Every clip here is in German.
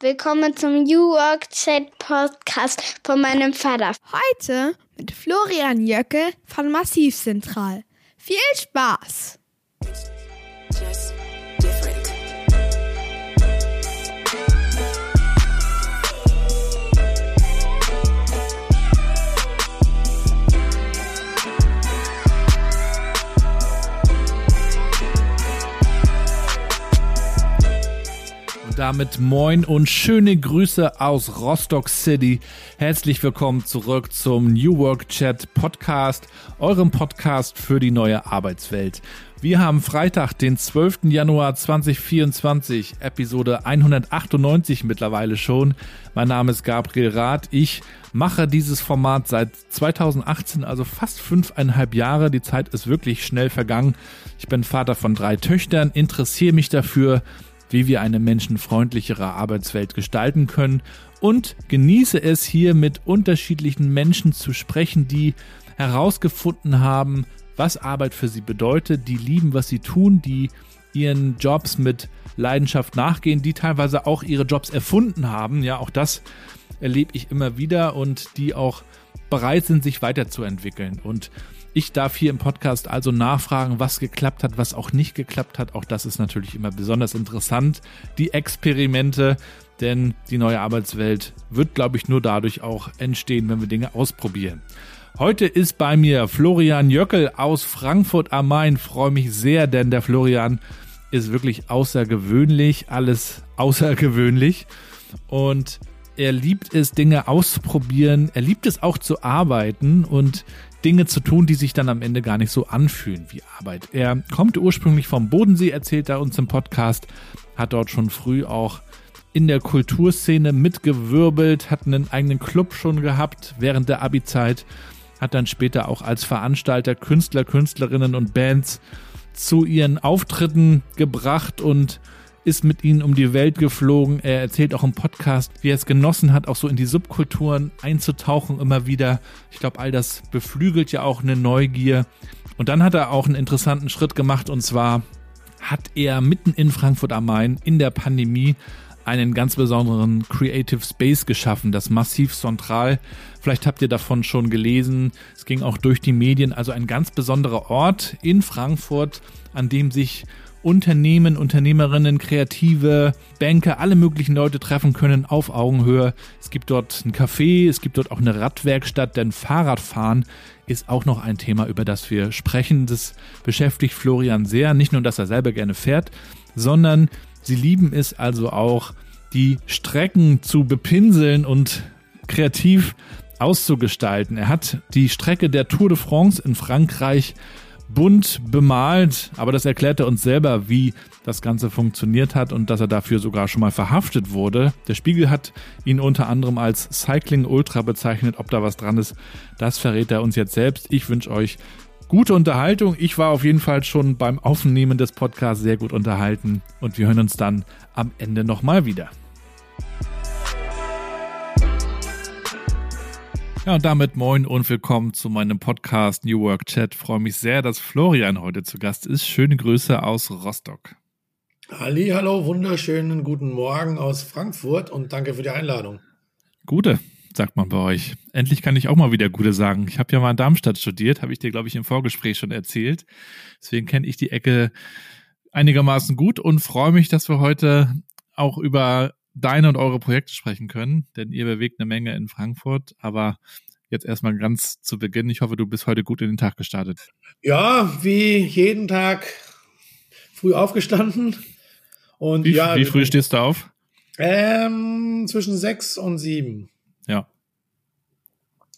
Willkommen zum New Work Chat Podcast von meinem Vater. Heute mit Florian Jöcke von Massivzentral. Viel Spaß! Damit moin und schöne Grüße aus Rostock City. Herzlich willkommen zurück zum New Work Chat Podcast, eurem Podcast für die neue Arbeitswelt. Wir haben Freitag, den 12. Januar 2024, Episode 198 mittlerweile schon. Mein Name ist Gabriel Rath. Ich mache dieses Format seit 2018, also fast fünfeinhalb Jahre. Die Zeit ist wirklich schnell vergangen. Ich bin Vater von drei Töchtern, interessiere mich dafür, wie wir eine menschenfreundlichere Arbeitswelt gestalten können und genieße es hier mit unterschiedlichen Menschen zu sprechen, die herausgefunden haben, was Arbeit für sie bedeutet, die lieben, was sie tun, die ihren Jobs mit Leidenschaft nachgehen, die teilweise auch ihre Jobs erfunden haben. Ja, auch das erlebe ich immer wieder und die auch bereit sind, sich weiterzuentwickeln. Und ich darf hier im Podcast also nachfragen, was geklappt hat, was auch nicht geklappt hat. Auch das ist natürlich immer besonders interessant. Die Experimente, denn die neue Arbeitswelt wird, glaube ich, nur dadurch auch entstehen, wenn wir Dinge ausprobieren. Heute ist bei mir Florian Jöckel aus Frankfurt am Main. Freue mich sehr, denn der Florian ist wirklich außergewöhnlich, alles außergewöhnlich. Und er liebt es, Dinge auszuprobieren. Er liebt es auch zu arbeiten und Dinge zu tun, die sich dann am Ende gar nicht so anfühlen wie Arbeit. Er kommt ursprünglich vom Bodensee, erzählt er uns im Podcast, hat dort schon früh auch in der Kulturszene mitgewirbelt, hat einen eigenen Club schon gehabt während der Abi-Zeit, hat dann später auch als Veranstalter Künstler, Künstlerinnen und Bands zu ihren Auftritten gebracht und ist mit ihnen um die Welt geflogen. Er erzählt auch im Podcast, wie er es genossen hat, auch so in die Subkulturen einzutauchen immer wieder. Ich glaube, all das beflügelt ja auch eine Neugier. Und dann hat er auch einen interessanten Schritt gemacht und zwar hat er mitten in Frankfurt am Main in der Pandemie einen ganz besonderen Creative Space geschaffen, das Massiv Central. Vielleicht habt ihr davon schon gelesen. Es ging auch durch die Medien. Also ein ganz besonderer Ort in Frankfurt, an dem sich Unternehmen, Unternehmerinnen, Kreative, Banker, alle möglichen Leute treffen können auf Augenhöhe. Es gibt dort ein Café, es gibt dort auch eine Radwerkstatt, denn Fahrradfahren ist auch noch ein Thema, über das wir sprechen. Das beschäftigt Florian sehr. Nicht nur, dass er selber gerne fährt, sondern sie lieben es also auch, die Strecken zu bepinseln und kreativ auszugestalten. Er hat die Strecke der Tour de France in Frankreich bunt bemalt, aber das erklärt er uns selber, wie das Ganze funktioniert hat und dass er dafür sogar schon mal verhaftet wurde. Der Spiegel hat ihn unter anderem als Cycling Ultra bezeichnet. Ob da was dran ist, das verrät er uns jetzt selbst. Ich wünsche euch gute Unterhaltung. Ich war auf jeden Fall schon beim Aufnehmen des Podcasts sehr gut unterhalten und wir hören uns dann am Ende nochmal wieder. Ja, und damit moin und willkommen zu meinem Podcast New Work Chat. Ich freue mich sehr, dass Florian heute zu Gast ist. Schöne Grüße aus Rostock. Halli, hallo, wunderschönen guten Morgen aus Frankfurt und danke für die Einladung. Gute, sagt man bei euch. Endlich kann ich auch mal wieder Gute sagen. Ich habe ja mal in Darmstadt studiert, habe ich dir, glaube ich, im Vorgespräch schon erzählt. Deswegen kenne ich die Ecke einigermaßen gut und freue mich, dass wir heute auch über deine und eure Projekte sprechen können, denn ihr bewegt eine Menge in Frankfurt. Aber jetzt erstmal ganz zu Beginn. Ich hoffe, du bist heute gut in den Tag gestartet. Ja, wie jeden Tag früh aufgestanden. Und wie, ja, wie früh stehst du auf? Ähm, zwischen sechs und sieben. Ja.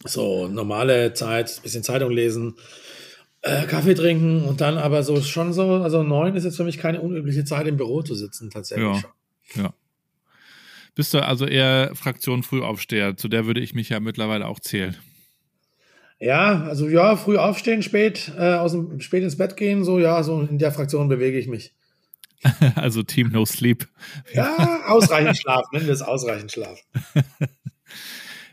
So, normale Zeit, bisschen Zeitung lesen, äh, Kaffee trinken und dann aber so schon so, also neun ist jetzt für mich keine unübliche Zeit im Büro zu sitzen, tatsächlich. Ja. ja. Bist du also eher Fraktion Frühaufsteher? Zu der würde ich mich ja mittlerweile auch zählen. Ja, also ja, früh aufstehen, spät, äh, aus dem, spät ins Bett gehen, so ja, so in der Fraktion bewege ich mich. also Team No Sleep. Ja, ausreichend Schlaf, nennen wir es ausreichend Schlaf.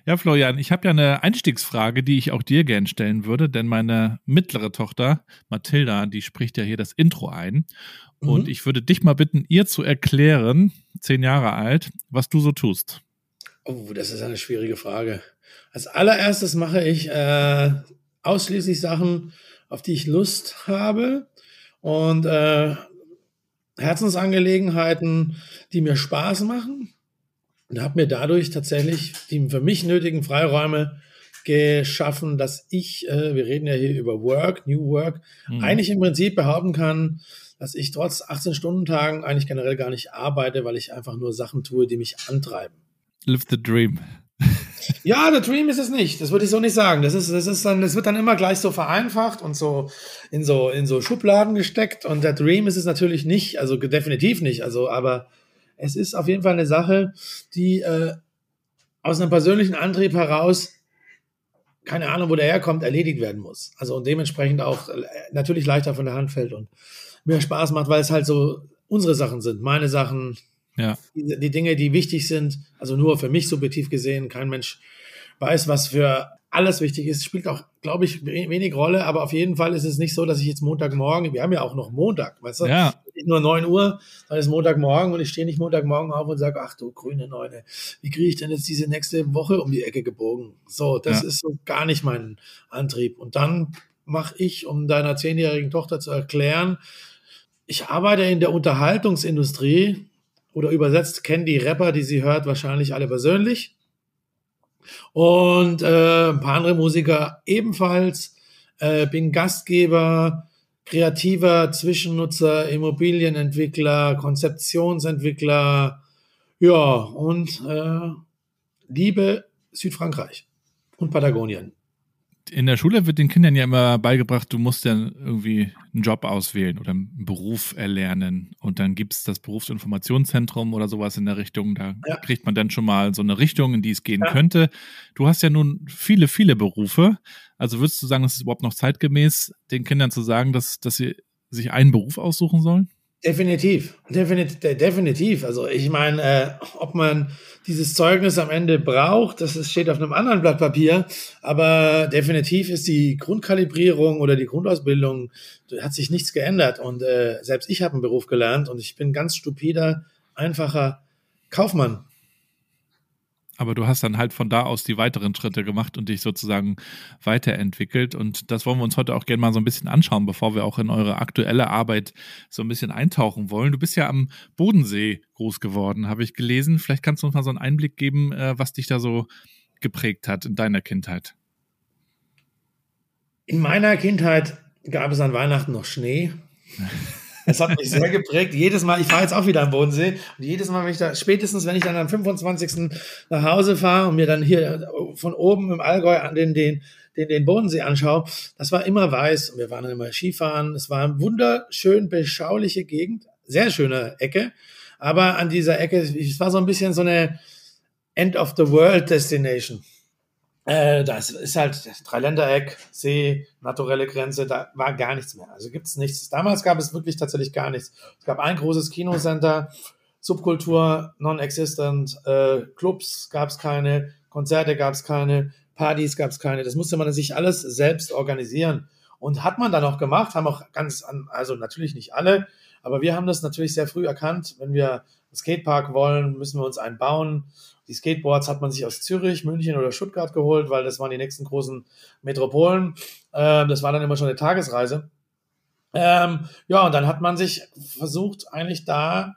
Ja, Florian, ich habe ja eine Einstiegsfrage, die ich auch dir gern stellen würde, denn meine mittlere Tochter, Mathilda, die spricht ja hier das Intro ein. Mhm. Und ich würde dich mal bitten, ihr zu erklären, zehn Jahre alt, was du so tust. Oh, das ist eine schwierige Frage. Als allererstes mache ich äh, ausschließlich Sachen, auf die ich Lust habe und äh, Herzensangelegenheiten, die mir Spaß machen und habe mir dadurch tatsächlich die für mich nötigen Freiräume geschaffen, dass ich, äh, wir reden ja hier über Work, New Work, mhm. eigentlich im Prinzip behaupten kann, dass ich trotz 18-Stunden-Tagen eigentlich generell gar nicht arbeite, weil ich einfach nur Sachen tue, die mich antreiben. Live the dream. Ja, der Dream ist es nicht. Das würde ich so nicht sagen. Das ist, das ist dann, das wird dann immer gleich so vereinfacht und so in so, in so Schubladen gesteckt. Und der Dream ist es natürlich nicht. Also definitiv nicht. Also, aber es ist auf jeden Fall eine Sache, die äh, aus einem persönlichen Antrieb heraus, keine Ahnung, wo der herkommt, erledigt werden muss. Also und dementsprechend auch äh, natürlich leichter von der Hand fällt und mir Spaß macht, weil es halt so unsere Sachen sind, meine Sachen, ja. Die, die, Dinge, die wichtig sind, also nur für mich subjektiv gesehen, kein Mensch weiß, was für alles wichtig ist, spielt auch, glaube ich, wenig Rolle, aber auf jeden Fall ist es nicht so, dass ich jetzt Montagmorgen, wir haben ja auch noch Montag, weißt du? Ja. Nicht nur 9 Uhr, dann ist Montagmorgen und ich stehe nicht Montagmorgen auf und sage, ach du grüne Neune, wie kriege ich denn jetzt diese nächste Woche um die Ecke gebogen? So, das ja. ist so gar nicht mein Antrieb. Und dann mache ich, um deiner zehnjährigen Tochter zu erklären, ich arbeite in der Unterhaltungsindustrie oder übersetzt kennen die Rapper, die sie hört, wahrscheinlich alle persönlich. Und äh, ein paar andere Musiker ebenfalls. Äh, bin Gastgeber, kreativer Zwischennutzer, Immobilienentwickler, Konzeptionsentwickler. Ja, und äh, liebe Südfrankreich und Patagonien in der Schule wird den Kindern ja immer beigebracht, du musst ja irgendwie einen Job auswählen oder einen Beruf erlernen. Und dann gibt es das Berufsinformationszentrum oder sowas in der Richtung. Da ja. kriegt man dann schon mal so eine Richtung, in die es gehen ja. könnte. Du hast ja nun viele, viele Berufe. Also würdest du sagen, es ist überhaupt noch zeitgemäß, den Kindern zu sagen, dass, dass sie sich einen Beruf aussuchen sollen? Definitiv, definitiv, definitiv. Also ich meine, äh, ob man dieses Zeugnis am Ende braucht, das steht auf einem anderen Blatt Papier, aber definitiv ist die Grundkalibrierung oder die Grundausbildung, hat sich nichts geändert. Und äh, selbst ich habe einen Beruf gelernt und ich bin ganz stupider, einfacher Kaufmann. Aber du hast dann halt von da aus die weiteren Schritte gemacht und dich sozusagen weiterentwickelt. Und das wollen wir uns heute auch gerne mal so ein bisschen anschauen, bevor wir auch in eure aktuelle Arbeit so ein bisschen eintauchen wollen. Du bist ja am Bodensee groß geworden, habe ich gelesen. Vielleicht kannst du uns mal so einen Einblick geben, äh, was dich da so geprägt hat in deiner Kindheit. In meiner Kindheit gab es an Weihnachten noch Schnee. Es hat mich sehr geprägt. Jedes Mal, ich fahre jetzt auch wieder am Bodensee und jedes Mal, wenn ich da, spätestens wenn ich dann am 25. nach Hause fahre und mir dann hier von oben im Allgäu an den, den, den, den Bodensee anschaue, das war immer weiß und wir waren dann immer Skifahren. Es war eine wunderschön beschauliche Gegend, sehr schöne Ecke, aber an dieser Ecke, es war so ein bisschen so eine End of the World Destination. Äh, das ist halt Dreiländereck, See, naturelle Grenze, da war gar nichts mehr. Also gibt es nichts. Damals gab es wirklich tatsächlich gar nichts. Es gab ein großes Kinocenter, Subkultur, non-existent, äh, Clubs gab es keine, Konzerte gab es keine, Partys gab es keine. Das musste man sich alles selbst organisieren. Und hat man dann auch gemacht, haben auch ganz, an, also natürlich nicht alle, aber wir haben das natürlich sehr früh erkannt. Wenn wir einen Skatepark wollen, müssen wir uns einen bauen. Die Skateboards hat man sich aus Zürich, München oder Stuttgart geholt, weil das waren die nächsten großen Metropolen. Ähm, das war dann immer schon eine Tagesreise. Ähm, ja, und dann hat man sich versucht, eigentlich da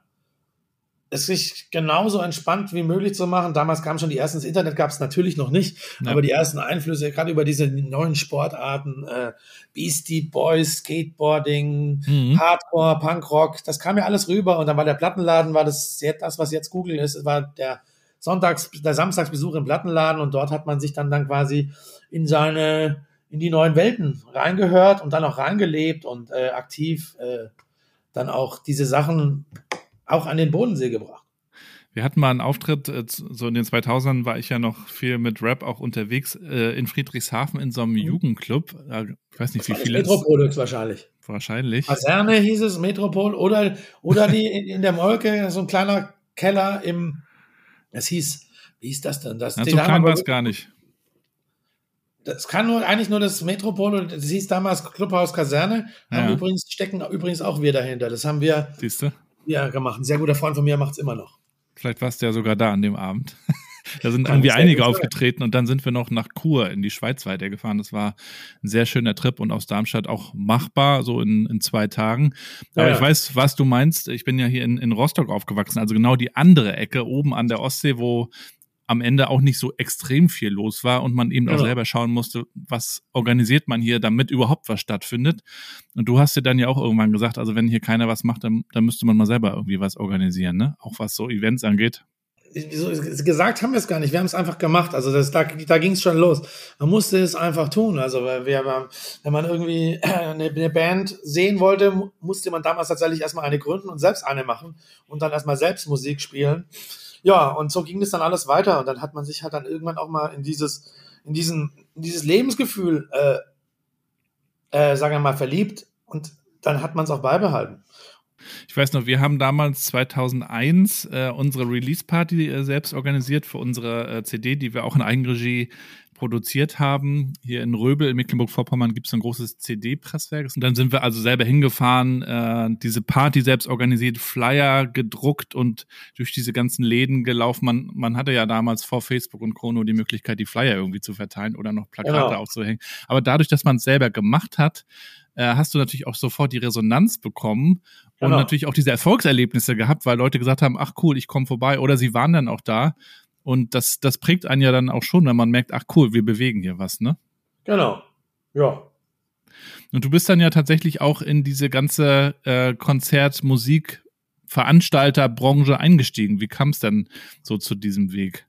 es sich genauso entspannt wie möglich zu machen. Damals kam schon die ersten, das Internet gab es natürlich noch nicht, ja. aber die ersten Einflüsse, gerade über diese neuen Sportarten, äh, Beastie Boys, Skateboarding, mhm. Hardcore, Punkrock, das kam ja alles rüber und dann war der Plattenladen, war das, das was jetzt Google ist, war der Sonntags, der Samstagsbesuch im Plattenladen und dort hat man sich dann dann quasi in seine, in die neuen Welten reingehört und dann auch reingelebt und äh, aktiv äh, dann auch diese Sachen auch an den Bodensee gebracht. Wir hatten mal einen Auftritt, äh, so in den 2000ern war ich ja noch viel mit Rap auch unterwegs äh, in Friedrichshafen in so einem mhm. Jugendclub. Ich weiß nicht, wie viele. Metropol wahrscheinlich. Wahrscheinlich. Kaserne hieß es, Metropol oder, oder die in, in der Molke, so ein kleiner Keller im Es hieß, wie hieß das denn? Das, ja, so klein war es gar nicht. Das kann nur eigentlich nur das Metropol, das hieß damals Clubhaus Kaserne. Ja. Haben übrigens, stecken übrigens auch wir dahinter. Das haben wir Siehste? ja gemacht. Ein sehr guter Freund von mir macht es immer noch. Vielleicht warst du ja sogar da an dem Abend. Da sind irgendwie einige aufgetreten und dann sind wir noch nach Chur in die Schweiz weitergefahren. Das war ein sehr schöner Trip und aus Darmstadt auch machbar, so in, in zwei Tagen. Aber ja. ich weiß, was du meinst. Ich bin ja hier in, in Rostock aufgewachsen, also genau die andere Ecke oben an der Ostsee, wo am Ende auch nicht so extrem viel los war und man eben ja. auch selber schauen musste, was organisiert man hier, damit überhaupt was stattfindet. Und du hast dir dann ja auch irgendwann gesagt, also wenn hier keiner was macht, dann, dann müsste man mal selber irgendwie was organisieren, ne? Auch was so Events angeht gesagt haben wir es gar nicht, wir haben es einfach gemacht. Also das, da, da ging es schon los. Man musste es einfach tun. Also wir, wenn man irgendwie eine, eine, Band sehen wollte, musste man damals tatsächlich erstmal eine gründen und selbst eine machen und dann erstmal selbst Musik spielen. Ja, und so ging es dann alles weiter und dann hat man sich halt dann irgendwann auch mal in dieses, in diesen, in dieses Lebensgefühl, äh, äh, sagen wir mal, verliebt und dann hat man es auch beibehalten. Ich weiß noch, wir haben damals 2001 äh, unsere Release-Party äh, selbst organisiert für unsere äh, CD, die wir auch in Eigenregie produziert haben. Hier in Röbel in Mecklenburg-Vorpommern gibt es ein großes CD-Presswerk. Und dann sind wir also selber hingefahren, äh, diese Party selbst organisiert, Flyer gedruckt und durch diese ganzen Läden gelaufen. Man, man hatte ja damals vor Facebook und Chrono die Möglichkeit, die Flyer irgendwie zu verteilen oder noch Plakate genau. aufzuhängen. Aber dadurch, dass man es selber gemacht hat, äh, hast du natürlich auch sofort die Resonanz bekommen und genau. natürlich auch diese Erfolgserlebnisse gehabt, weil Leute gesagt haben, ach cool, ich komme vorbei oder sie waren dann auch da. Und das, das prägt einen ja dann auch schon, wenn man merkt, ach cool, wir bewegen hier was, ne? Genau, ja. Und du bist dann ja tatsächlich auch in diese ganze äh, Konzert-, Musik-, Veranstalterbranche eingestiegen. Wie kam es denn so zu diesem Weg?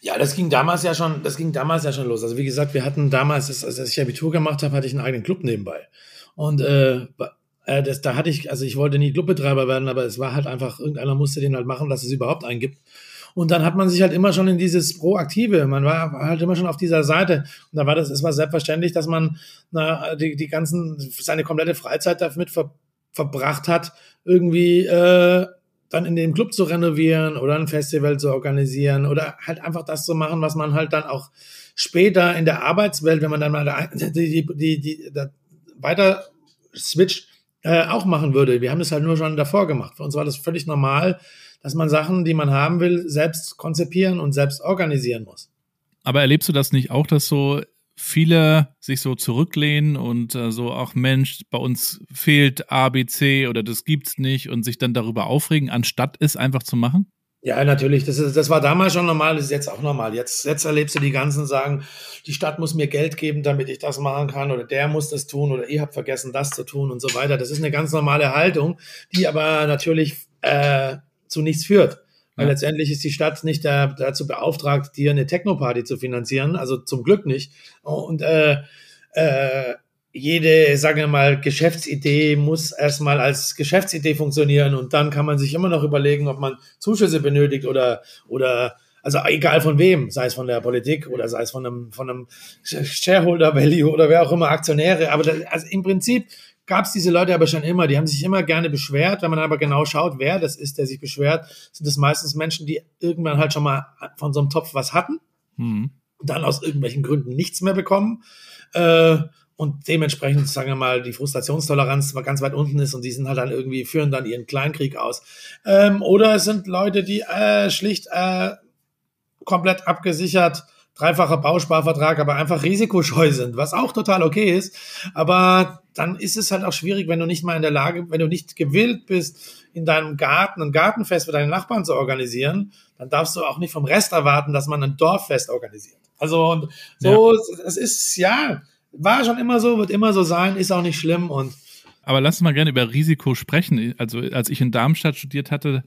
Ja, das ging damals ja schon, das ging damals ja schon los. Also wie gesagt, wir hatten damals, als ich Abitur gemacht habe, hatte ich einen eigenen Club nebenbei. Und äh, äh, das, da hatte ich, also ich wollte nie Clubbetreiber werden, aber es war halt einfach, irgendeiner musste den halt machen, dass es überhaupt einen gibt. Und dann hat man sich halt immer schon in dieses Proaktive, man war halt immer schon auf dieser Seite. Und da war das, es war selbstverständlich, dass man na, die, die ganzen, seine komplette Freizeit damit ver, verbracht hat, irgendwie äh, dann in dem Club zu renovieren oder ein Festival zu organisieren oder halt einfach das zu machen, was man halt dann auch später in der Arbeitswelt, wenn man dann mal die, die, die, die, die weiter switcht, äh, auch machen würde. Wir haben das halt nur schon davor gemacht. Für uns war das völlig normal, dass man Sachen, die man haben will, selbst konzipieren und selbst organisieren muss. Aber erlebst du das nicht auch, dass so viele sich so zurücklehnen und äh, so, ach Mensch, bei uns fehlt ABC oder das gibt's nicht und sich dann darüber aufregen, anstatt es einfach zu machen? Ja, natürlich. Das, ist, das war damals schon normal, das ist jetzt auch normal. Jetzt, jetzt erlebst du die ganzen sagen, die Stadt muss mir Geld geben, damit ich das machen kann, oder der muss das tun, oder ihr habt vergessen, das zu tun und so weiter. Das ist eine ganz normale Haltung, die aber natürlich äh, zu nichts führt. Weil ja. letztendlich ist die Stadt nicht da, dazu beauftragt, dir eine Techno-Party zu finanzieren, also zum Glück nicht. Und äh, äh, jede, sagen wir mal, Geschäftsidee muss erstmal als Geschäftsidee funktionieren und dann kann man sich immer noch überlegen, ob man Zuschüsse benötigt oder, oder also egal von wem, sei es von der Politik oder sei es von einem, von einem Shareholder Value oder wer auch immer Aktionäre. Aber das, also im Prinzip gab es diese Leute aber schon immer. Die haben sich immer gerne beschwert. Wenn man aber genau schaut, wer das ist, der sich beschwert, sind es meistens Menschen, die irgendwann halt schon mal von so einem Topf was hatten, mhm. dann aus irgendwelchen Gründen nichts mehr bekommen. Äh, und dementsprechend, sagen wir mal, die Frustrationstoleranz ganz weit unten ist und die sind halt dann irgendwie, führen dann ihren Kleinkrieg aus. Ähm, oder es sind Leute, die äh, schlicht äh, komplett abgesichert, dreifacher Bausparvertrag, aber einfach risikoscheu sind, was auch total okay ist. Aber dann ist es halt auch schwierig, wenn du nicht mal in der Lage, wenn du nicht gewillt bist, in deinem Garten ein Gartenfest für deine Nachbarn zu organisieren, dann darfst du auch nicht vom Rest erwarten, dass man ein Dorffest organisiert. Also und so, es ja. ist ja, war schon immer so, wird immer so sein, ist auch nicht schlimm und aber lass uns mal gerne über Risiko sprechen. Also als ich in Darmstadt studiert hatte,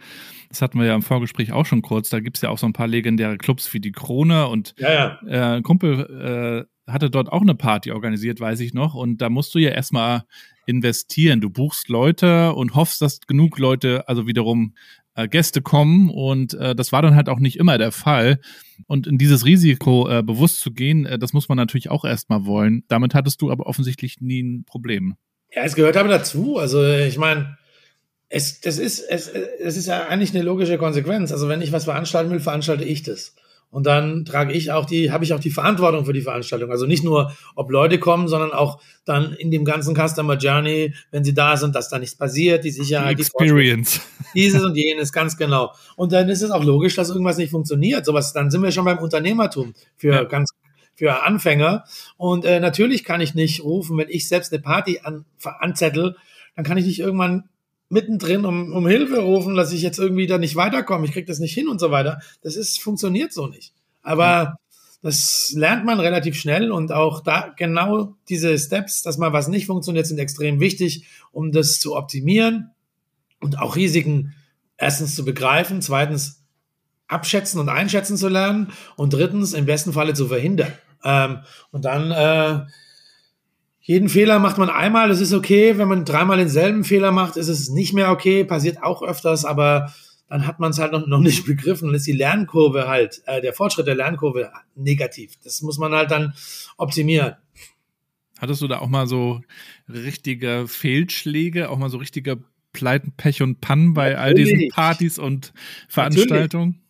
das hatten wir ja im Vorgespräch auch schon kurz, da gibt's ja auch so ein paar legendäre Clubs wie die Krone und ja, ja. Äh, ein Kumpel äh, hatte dort auch eine Party organisiert, weiß ich noch. Und da musst du ja erstmal investieren. Du buchst Leute und hoffst, dass genug Leute, also wiederum äh, Gäste kommen. Und äh, das war dann halt auch nicht immer der Fall. Und in dieses Risiko äh, bewusst zu gehen, äh, das muss man natürlich auch erstmal wollen. Damit hattest du aber offensichtlich nie ein Problem. Ja, es gehört aber dazu. Also ich meine, es, das ist, es, es ist ja eigentlich eine logische Konsequenz. Also wenn ich was veranstalten will, veranstalte ich das. Und dann trage ich auch die, habe ich auch die Verantwortung für die Veranstaltung. Also nicht nur, ob Leute kommen, sondern auch dann in dem ganzen Customer Journey, wenn sie da sind, dass da nichts passiert, die Sicherheit, die Experience. Die dieses und jenes, ganz genau. Und dann ist es auch logisch, dass irgendwas nicht funktioniert. Sowas, dann sind wir schon beim Unternehmertum für ja. ganz für Anfänger. Und äh, natürlich kann ich nicht rufen, wenn ich selbst eine Party an, anzettel, dann kann ich nicht irgendwann mittendrin um, um Hilfe rufen, dass ich jetzt irgendwie da nicht weiterkomme, ich kriege das nicht hin und so weiter. Das ist, funktioniert so nicht. Aber das lernt man relativ schnell und auch da genau diese Steps, dass mal was nicht funktioniert, sind extrem wichtig, um das zu optimieren und auch Risiken erstens zu begreifen, zweitens abschätzen und einschätzen zu lernen und drittens im besten Falle zu verhindern. Ähm, und dann äh, jeden Fehler macht man einmal, das ist okay. Wenn man dreimal denselben Fehler macht, ist es nicht mehr okay. Passiert auch öfters, aber dann hat man es halt noch, noch nicht begriffen und ist die Lernkurve halt, äh, der Fortschritt der Lernkurve negativ. Das muss man halt dann optimieren. Hattest du da auch mal so richtige Fehlschläge, auch mal so richtige Pleiten, Pech und Pannen bei Natürlich. all diesen Partys und Veranstaltungen? Natürlich.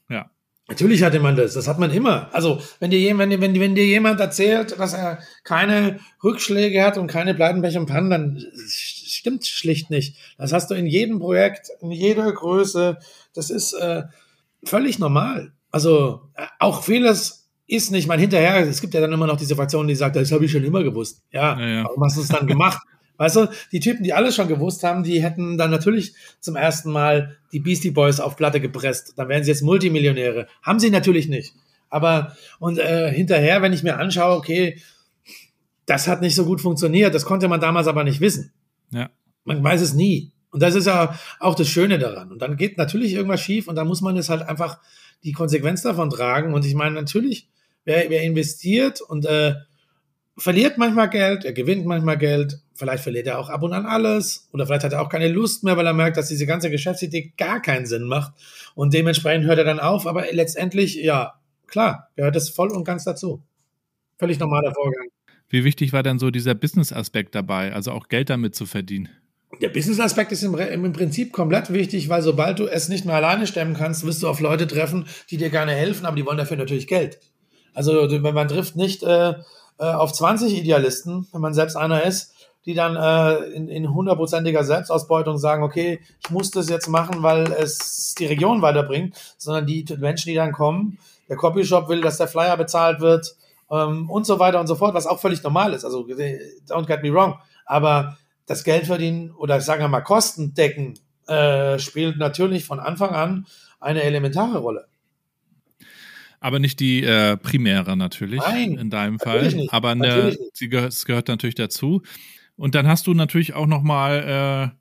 Natürlich hatte man das, das hat man immer. Also, wenn dir, wenn, wenn, wenn dir jemand erzählt, dass er keine Rückschläge hat und keine Pleitenpech und Pannen, dann stimmt schlicht nicht. Das hast du in jedem Projekt, in jeder Größe. Das ist äh, völlig normal. Also, äh, auch vieles ist nicht mal hinterher. Es gibt ja dann immer noch diese Fraktion, die sagt, das habe ich schon immer gewusst. Ja, ja, ja. warum hast du es dann gemacht? Weißt du, die Typen, die alles schon gewusst haben, die hätten dann natürlich zum ersten Mal die Beastie Boys auf Platte gepresst. Dann wären sie jetzt Multimillionäre. Haben sie natürlich nicht. Aber und äh, hinterher, wenn ich mir anschaue, okay, das hat nicht so gut funktioniert, das konnte man damals aber nicht wissen. Ja. Man weiß es nie. Und das ist ja auch das Schöne daran. Und dann geht natürlich irgendwas schief und dann muss man es halt einfach die Konsequenz davon tragen. Und ich meine, natürlich, wer, wer investiert und äh, verliert manchmal Geld, er gewinnt manchmal Geld, vielleicht verliert er auch ab und an alles oder vielleicht hat er auch keine Lust mehr, weil er merkt, dass diese ganze Geschäftsidee gar keinen Sinn macht und dementsprechend hört er dann auf, aber letztendlich, ja, klar, gehört das voll und ganz dazu. Völlig normaler Vorgang. Wie wichtig war denn so dieser Business-Aspekt dabei, also auch Geld damit zu verdienen? Der Business-Aspekt ist im, im, Prinzip komplett wichtig, weil sobald du es nicht mehr alleine stemmen kannst, wirst du auf Leute treffen, die dir gerne helfen, aber die wollen dafür natürlich Geld. Also man trifft nicht äh, äh, auf 20 Idealisten, wenn man selbst einer ist, die dann äh, in, in hundertprozentiger Selbstausbeutung sagen, okay, ich muss das jetzt machen, weil es die Region weiterbringt, sondern die Menschen, die dann kommen, der Copyshop will, dass der Flyer bezahlt wird ähm, und so weiter und so fort, was auch völlig normal ist. Also don't get me wrong, aber das Geld verdienen oder sagen wir mal Kosten decken äh, spielt natürlich von Anfang an eine elementare Rolle aber nicht die äh, primäre natürlich Nein, in deinem Fall. Nicht, aber eine, sie gehört, es gehört natürlich dazu. Und dann hast du natürlich auch noch mal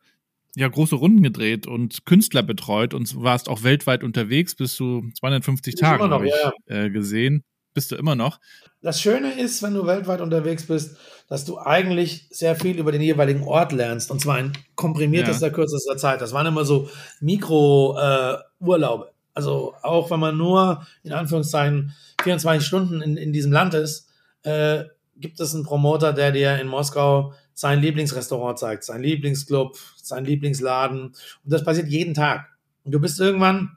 äh, ja große Runden gedreht und Künstler betreut und warst auch weltweit unterwegs, bist du 250 Tage ich, ja, ja. Äh, gesehen. Bist du immer noch? Das Schöne ist, wenn du weltweit unterwegs bist, dass du eigentlich sehr viel über den jeweiligen Ort lernst und zwar in komprimiertester, ja. kürzester Zeit. Das waren immer so Mikro-Urlaube. Also auch wenn man nur in Anführungszeichen 24 Stunden in, in diesem Land ist, äh, gibt es einen Promoter, der dir in Moskau sein Lieblingsrestaurant zeigt, sein Lieblingsclub, sein Lieblingsladen. Und das passiert jeden Tag. Und du bist irgendwann,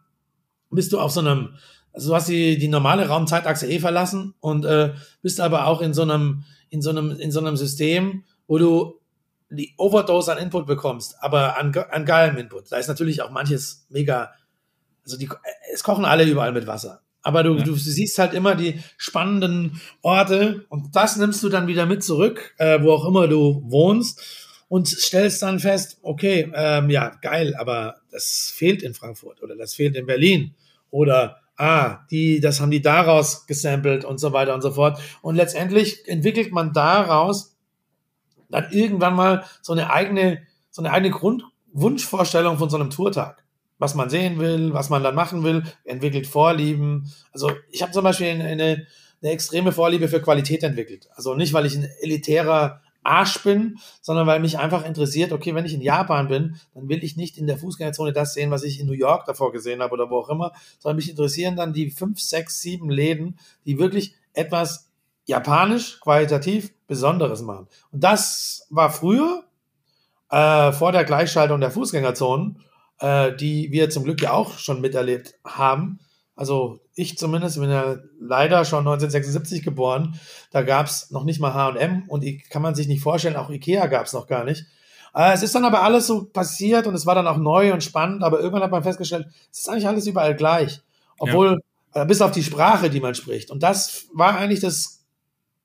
bist du auf so einem, also du hast die, die normale Raumzeitachse eh verlassen und äh, bist aber auch in so einem, in so einem, in so einem System, wo du die Overdose an Input bekommst, aber an, an geilem Input. Da ist natürlich auch manches mega also die, es kochen alle überall mit Wasser. Aber du, ja. du siehst halt immer die spannenden Orte und das nimmst du dann wieder mit zurück, äh, wo auch immer du wohnst und stellst dann fest, okay, ähm, ja, geil, aber das fehlt in Frankfurt oder das fehlt in Berlin oder ah, die, das haben die daraus gesampelt und so weiter und so fort. Und letztendlich entwickelt man daraus dann irgendwann mal so eine eigene, so eine eigene Grundwunschvorstellung von so einem Tourtag was man sehen will, was man dann machen will, entwickelt Vorlieben. Also ich habe zum Beispiel eine, eine extreme Vorliebe für Qualität entwickelt. Also nicht, weil ich ein elitärer Arsch bin, sondern weil mich einfach interessiert, okay, wenn ich in Japan bin, dann will ich nicht in der Fußgängerzone das sehen, was ich in New York davor gesehen habe oder wo auch immer, sondern mich interessieren dann die fünf, sechs, sieben Läden, die wirklich etwas japanisch, qualitativ Besonderes machen. Und das war früher, äh, vor der Gleichschaltung der Fußgängerzonen, äh, die wir zum Glück ja auch schon miterlebt haben. Also ich zumindest bin ja leider schon 1976 geboren. Da gab es noch nicht mal H&M und kann man sich nicht vorstellen, auch Ikea gab es noch gar nicht. Äh, es ist dann aber alles so passiert und es war dann auch neu und spannend, aber irgendwann hat man festgestellt, es ist eigentlich alles überall gleich. Obwohl, ja. äh, bis auf die Sprache, die man spricht. Und das war eigentlich das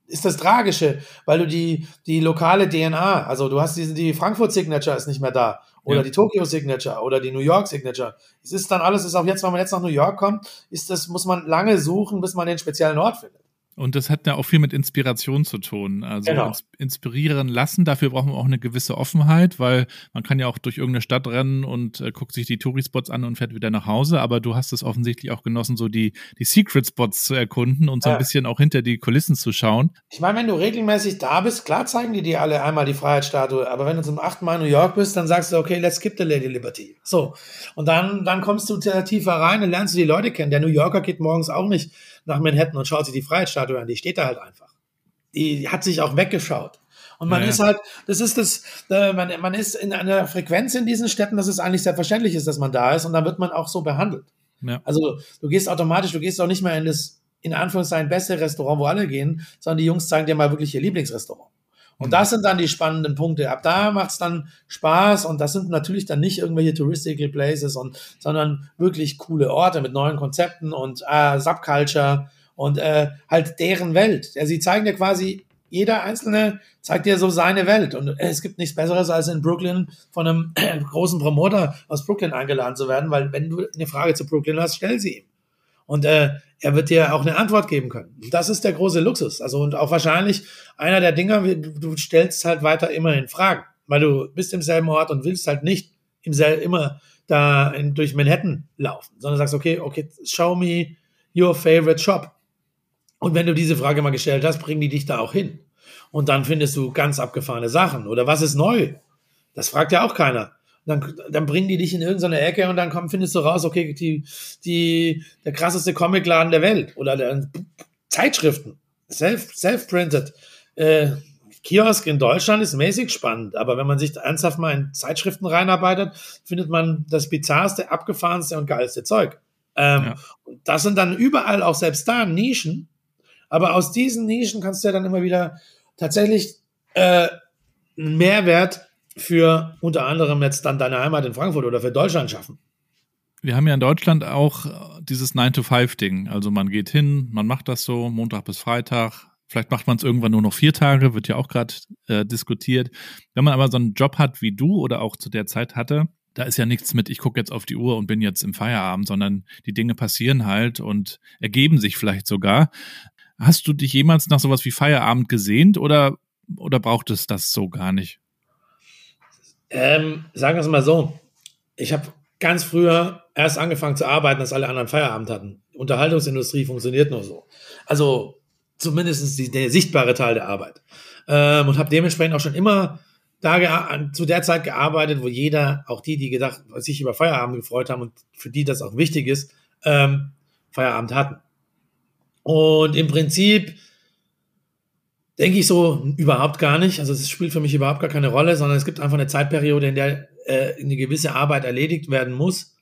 ist das Tragische, weil du die, die lokale DNA, also du hast diese, die Frankfurt Signature ist nicht mehr da oder ja. die Tokyo Signature oder die New York Signature. Es ist dann alles, ist auch jetzt, wenn man jetzt nach New York kommt, ist das, muss man lange suchen, bis man den speziellen Ort findet. Und das hat ja auch viel mit Inspiration zu tun. Also genau. inspirieren lassen, dafür braucht man auch eine gewisse Offenheit, weil man kann ja auch durch irgendeine Stadt rennen und äh, guckt sich die Touri-Spots an und fährt wieder nach Hause. Aber du hast es offensichtlich auch genossen, so die, die Secret-Spots zu erkunden und so ja. ein bisschen auch hinter die Kulissen zu schauen. Ich meine, wenn du regelmäßig da bist, klar zeigen die dir alle einmal die Freiheitsstatue. Aber wenn du zum achten Mal in New York bist, dann sagst du, okay, let's skip the Lady Liberty. So. Und dann, dann kommst du tiefer rein und lernst du die Leute kennen. Der New Yorker geht morgens auch nicht nach Manhattan und schaut sich die Freiheitsstatue an. Die steht da halt einfach. Die hat sich auch weggeschaut. Und man ja, ist halt, das ist das, äh, man, man ist in einer Frequenz in diesen Städten, dass es eigentlich selbstverständlich ist, dass man da ist und dann wird man auch so behandelt. Ja. Also du gehst automatisch, du gehst auch nicht mehr in das, in Anführungszeichen, beste Restaurant, wo alle gehen, sondern die Jungs zeigen dir mal wirklich ihr Lieblingsrestaurant. Und mhm. das sind dann die spannenden Punkte. Ab da macht es dann Spaß und das sind natürlich dann nicht irgendwelche touristical places, und, sondern wirklich coole Orte mit neuen Konzepten und äh, Subculture und äh, halt deren Welt. Ja, sie zeigen dir quasi, jeder Einzelne zeigt dir so seine Welt. Und äh, es gibt nichts Besseres, als in Brooklyn von einem großen Promoter aus Brooklyn eingeladen zu werden, weil wenn du eine Frage zu Brooklyn hast, stell sie ihm. Und äh, er wird dir auch eine Antwort geben können. Das ist der große Luxus. Also und auch wahrscheinlich einer der Dinge, du stellst halt weiter immer in Fragen, weil du bist im selben Ort und willst halt nicht im selben immer da in, durch Manhattan laufen, sondern sagst, okay, okay, show me your favorite shop. Und wenn du diese Frage mal gestellt hast, bringen die dich da auch hin. Und dann findest du ganz abgefahrene Sachen. Oder was ist neu? Das fragt ja auch keiner dann, dann bringen die dich in irgendeine Ecke und dann komm, findest du raus, okay, die, die, der krasseste Comicladen der Welt oder der, Zeitschriften, self, self-printed. Äh, Kiosk in Deutschland ist mäßig spannend, aber wenn man sich ernsthaft mal in Zeitschriften reinarbeitet, findet man das bizarrste, abgefahrenste und geilste Zeug. Ähm, ja. Und das sind dann überall auch selbst da Nischen, aber aus diesen Nischen kannst du ja dann immer wieder tatsächlich äh, einen Mehrwert für unter anderem jetzt dann deine Heimat in Frankfurt oder für Deutschland schaffen. Wir haben ja in Deutschland auch dieses 9-to-5-Ding. Also man geht hin, man macht das so, Montag bis Freitag. Vielleicht macht man es irgendwann nur noch vier Tage, wird ja auch gerade äh, diskutiert. Wenn man aber so einen Job hat wie du oder auch zu der Zeit hatte, da ist ja nichts mit, ich gucke jetzt auf die Uhr und bin jetzt im Feierabend, sondern die Dinge passieren halt und ergeben sich vielleicht sogar. Hast du dich jemals nach sowas wie Feierabend gesehnt oder, oder braucht es das so gar nicht? Ähm, sagen wir es mal so. Ich habe ganz früher erst angefangen zu arbeiten, als alle anderen Feierabend hatten. Unterhaltungsindustrie funktioniert nur so. Also zumindest die, der sichtbare Teil der Arbeit. Ähm, und habe dementsprechend auch schon immer da zu der Zeit gearbeitet, wo jeder, auch die, die gedacht, sich über Feierabend gefreut haben und für die das auch wichtig ist, ähm, Feierabend hatten. Und im Prinzip Denke ich so überhaupt gar nicht. Also es spielt für mich überhaupt gar keine Rolle, sondern es gibt einfach eine Zeitperiode, in der äh, eine gewisse Arbeit erledigt werden muss.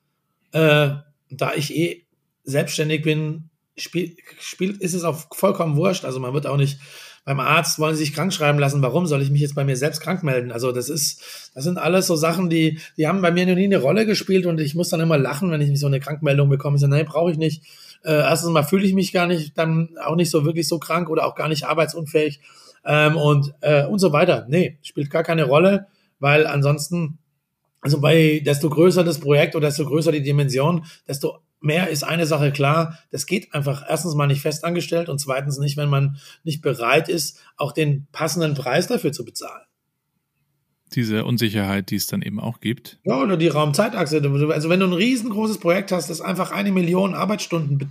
Äh, da ich eh selbstständig bin, spielt, spielt, ist es auch vollkommen wurscht. Also man wird auch nicht beim Arzt wollen sie sich krank schreiben lassen. Warum soll ich mich jetzt bei mir selbst krank melden? Also das ist, das sind alles so Sachen, die, die haben bei mir noch nie eine Rolle gespielt und ich muss dann immer lachen, wenn ich so eine Krankmeldung bekomme. Ich sage, nein, brauche ich nicht. Äh, erstens mal fühle ich mich gar nicht, dann auch nicht so wirklich so krank oder auch gar nicht arbeitsunfähig ähm, und, äh, und so weiter. Nee, spielt gar keine Rolle, weil ansonsten, also bei desto größer das Projekt oder desto größer die Dimension, desto mehr ist eine Sache klar, das geht einfach erstens mal nicht festangestellt und zweitens nicht, wenn man nicht bereit ist, auch den passenden Preis dafür zu bezahlen diese Unsicherheit, die es dann eben auch gibt. Ja, oder die Raumzeitachse. Also wenn du ein riesengroßes Projekt hast, das einfach eine Million Arbeitsstunden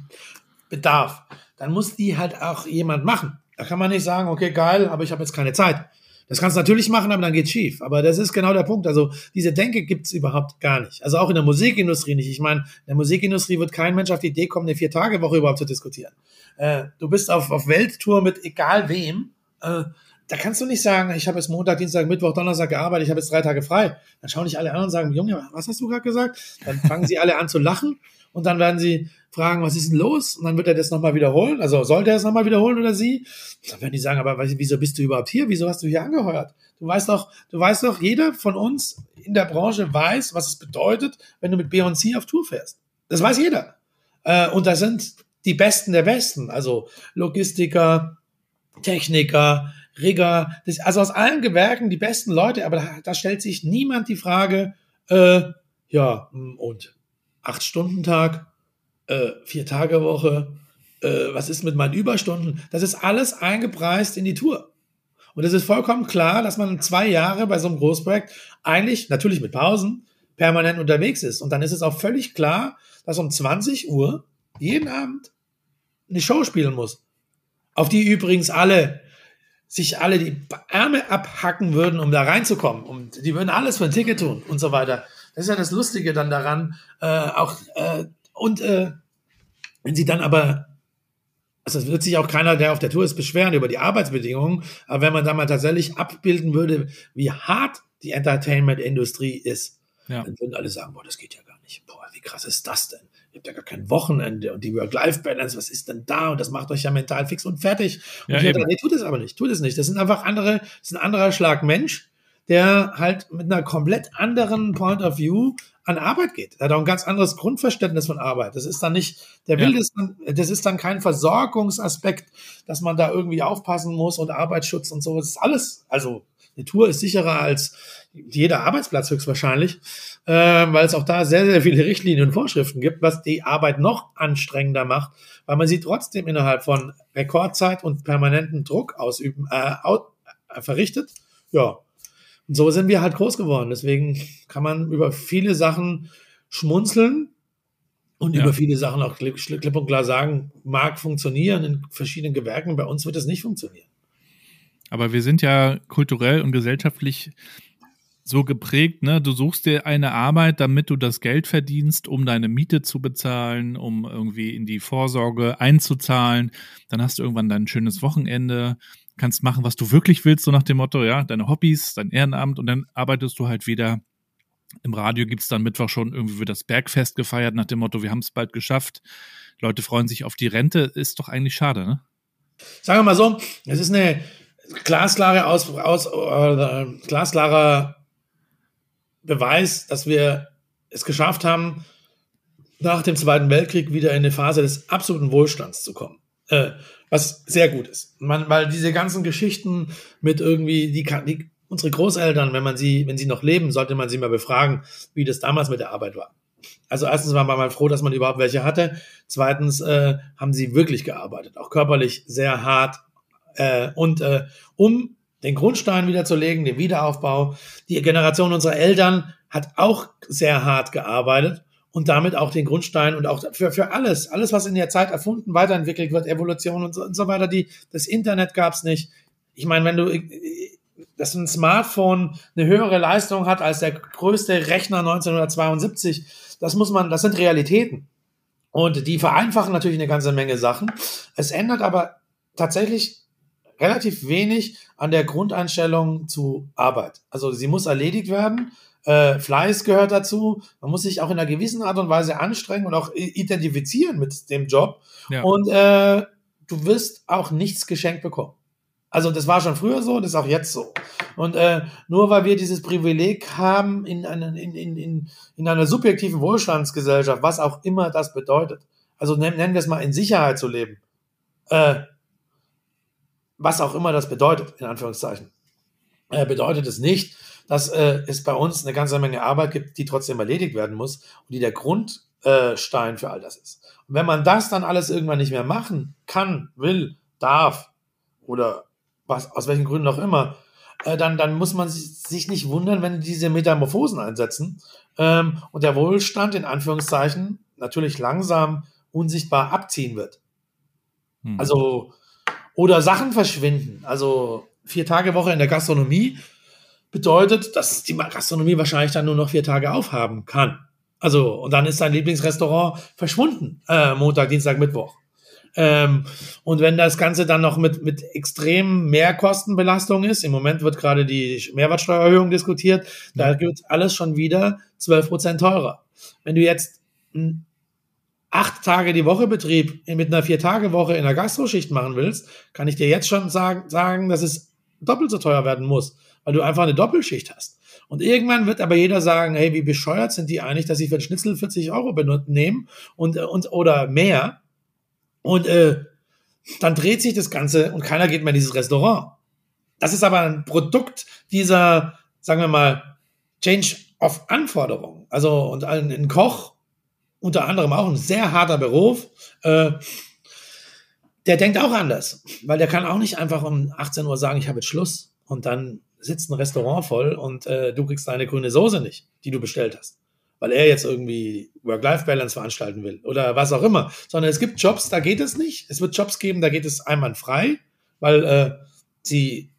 bedarf, dann muss die halt auch jemand machen. Da kann man nicht sagen, okay, geil, aber ich habe jetzt keine Zeit. Das kannst du natürlich machen, aber dann geht's schief. Aber das ist genau der Punkt. Also diese Denke gibt's überhaupt gar nicht. Also auch in der Musikindustrie nicht. Ich meine, in der Musikindustrie wird kein Mensch auf die Idee kommen, eine Vier-Tage-Woche überhaupt zu diskutieren. Äh, du bist auf, auf Welttour mit egal wem. Äh, da kannst du nicht sagen, ich habe jetzt Montag, Dienstag, Mittwoch, Donnerstag gearbeitet, ich habe jetzt drei Tage frei. Dann schauen dich alle an und sagen, Junge, was hast du gerade gesagt? Dann fangen sie alle an zu lachen und dann werden sie fragen, was ist denn los? Und dann wird er das nochmal wiederholen. Also sollte er es nochmal wiederholen oder sie? Dann werden die sagen, aber wieso bist du überhaupt hier? Wieso hast du hier angeheuert? Du weißt doch, du weißt doch, jeder von uns in der Branche weiß, was es bedeutet, wenn du mit B&C auf Tour fährst. Das weiß jeder. Äh, und da sind die Besten der Besten, also Logistiker, Techniker, Rigger, also aus allen Gewerken die besten Leute, aber da, da stellt sich niemand die Frage, äh, ja, hm, und acht Stunden Tag, äh, vier Tage Woche, äh, was ist mit meinen Überstunden? Das ist alles eingepreist in die Tour. Und es ist vollkommen klar, dass man zwei Jahre bei so einem Großprojekt eigentlich, natürlich mit Pausen, permanent unterwegs ist. Und dann ist es auch völlig klar, dass um 20 Uhr jeden Abend eine Show spielen muss. Auf die übrigens alle sich alle die Ärmel abhacken würden, um da reinzukommen. Und die würden alles für ein Ticket tun und so weiter. Das ist ja das Lustige dann daran. Äh, auch äh, und äh, wenn sie dann aber also es wird sich auch keiner, der auf der Tour ist, beschweren über die Arbeitsbedingungen. Aber wenn man da mal tatsächlich abbilden würde, wie hart die Entertainment-Industrie ist, ja. dann würden alle sagen, boah, das geht ja gar nicht. Boah, wie krass ist das denn? Habt ja gar kein Wochenende und die Work-Life-Balance, was ist denn da? Und das macht euch ja mental fix und fertig. Und ja, dachte, nee, tut es aber nicht, tut es nicht. Das sind einfach andere, das ist ein anderer Schlag Mensch, der halt mit einer komplett anderen Point of View an Arbeit geht. Er hat auch ein ganz anderes Grundverständnis von Arbeit. Das ist dann nicht, der will ja. das, dann, das ist dann kein Versorgungsaspekt, dass man da irgendwie aufpassen muss und Arbeitsschutz und so. Das ist alles, also eine Tour ist sicherer als jeder Arbeitsplatz höchstwahrscheinlich, äh, weil es auch da sehr, sehr viele Richtlinien und Vorschriften gibt, was die Arbeit noch anstrengender macht, weil man sie trotzdem innerhalb von Rekordzeit und permanentem Druck ausüben, äh, äh, verrichtet. Ja. Und so sind wir halt groß geworden. Deswegen kann man über viele Sachen schmunzeln und ja. über viele Sachen auch klipp und klar sagen, mag funktionieren in verschiedenen Gewerken. Bei uns wird es nicht funktionieren. Aber wir sind ja kulturell und gesellschaftlich so geprägt, ne? Du suchst dir eine Arbeit, damit du das Geld verdienst, um deine Miete zu bezahlen, um irgendwie in die Vorsorge einzuzahlen. Dann hast du irgendwann dein schönes Wochenende, kannst machen, was du wirklich willst, so nach dem Motto, ja, deine Hobbys, dein Ehrenamt und dann arbeitest du halt wieder. Im Radio gibt's dann Mittwoch schon irgendwie wird das Bergfest gefeiert, nach dem Motto, wir haben es bald geschafft. Leute freuen sich auf die Rente, ist doch eigentlich schade, ne? Sagen wir mal so, es ist eine glasklare aus, aus äh, glasklarer Beweis, dass wir es geschafft haben, nach dem Zweiten Weltkrieg wieder in eine Phase des absoluten Wohlstands zu kommen. Äh, was sehr gut ist. Man, weil diese ganzen Geschichten mit irgendwie, die, die, unsere Großeltern, wenn man sie, wenn sie noch leben, sollte man sie mal befragen, wie das damals mit der Arbeit war. Also erstens war man mal froh, dass man überhaupt welche hatte. Zweitens äh, haben sie wirklich gearbeitet, auch körperlich sehr hart. Äh, und äh, um den Grundstein wieder zu legen, den Wiederaufbau. Die Generation unserer Eltern hat auch sehr hart gearbeitet und damit auch den Grundstein und auch für, für alles, alles, was in der Zeit erfunden, weiterentwickelt wird, Evolution und so, und so weiter. Die, das Internet gab es nicht. Ich meine, wenn du, dass ein Smartphone eine höhere Leistung hat als der größte Rechner 1972, das muss man, das sind Realitäten. Und die vereinfachen natürlich eine ganze Menge Sachen. Es ändert aber tatsächlich relativ wenig an der Grundeinstellung zu Arbeit. Also sie muss erledigt werden. Äh, Fleiß gehört dazu. Man muss sich auch in einer gewissen Art und Weise anstrengen und auch identifizieren mit dem Job. Ja. Und äh, du wirst auch nichts geschenkt bekommen. Also das war schon früher so, das ist auch jetzt so. Und äh, nur weil wir dieses Privileg haben in, einer, in, in, in, in einer subjektiven Wohlstandsgesellschaft, was auch immer das bedeutet, also nennen, nennen wir es mal in Sicherheit zu leben, äh, was auch immer das bedeutet, in Anführungszeichen, äh, bedeutet es nicht, dass äh, es bei uns eine ganze Menge Arbeit gibt, die trotzdem erledigt werden muss und die der Grundstein für all das ist. Und wenn man das dann alles irgendwann nicht mehr machen kann, will, darf oder was, aus welchen Gründen auch immer, äh, dann, dann muss man sich nicht wundern, wenn diese Metamorphosen einsetzen ähm, und der Wohlstand in Anführungszeichen natürlich langsam unsichtbar abziehen wird. Hm. Also oder Sachen verschwinden. Also vier Tage Woche in der Gastronomie bedeutet, dass die Gastronomie wahrscheinlich dann nur noch vier Tage aufhaben kann. Also, und dann ist dein Lieblingsrestaurant verschwunden, äh, Montag, Dienstag, Mittwoch. Ähm, und wenn das Ganze dann noch mit, mit extremen Mehrkostenbelastung ist, im Moment wird gerade die Mehrwertsteuererhöhung diskutiert, da wird alles schon wieder 12 Prozent teurer. Wenn du jetzt einen acht Tage die Woche Betrieb mit einer Vier-Tage-Woche in der Gastroschicht machen willst, kann ich dir jetzt schon sagen, sagen, dass es doppelt so teuer werden muss, weil du einfach eine Doppelschicht hast. Und irgendwann wird aber jeder sagen, hey, wie bescheuert sind die eigentlich, dass sie für den Schnitzel 40 Euro nehmen und, und oder mehr. Und äh, dann dreht sich das Ganze und keiner geht mehr in dieses Restaurant. Das ist aber ein Produkt dieser, sagen wir mal, Change of Anforderungen. Also und ein, ein Koch, unter anderem auch ein sehr harter Beruf, äh, der denkt auch anders, weil der kann auch nicht einfach um 18 Uhr sagen, ich habe jetzt Schluss und dann sitzt ein Restaurant voll und äh, du kriegst deine grüne Soße nicht, die du bestellt hast, weil er jetzt irgendwie Work-Life-Balance veranstalten will oder was auch immer. Sondern es gibt Jobs, da geht es nicht. Es wird Jobs geben, da geht es einwandfrei, weil äh, sie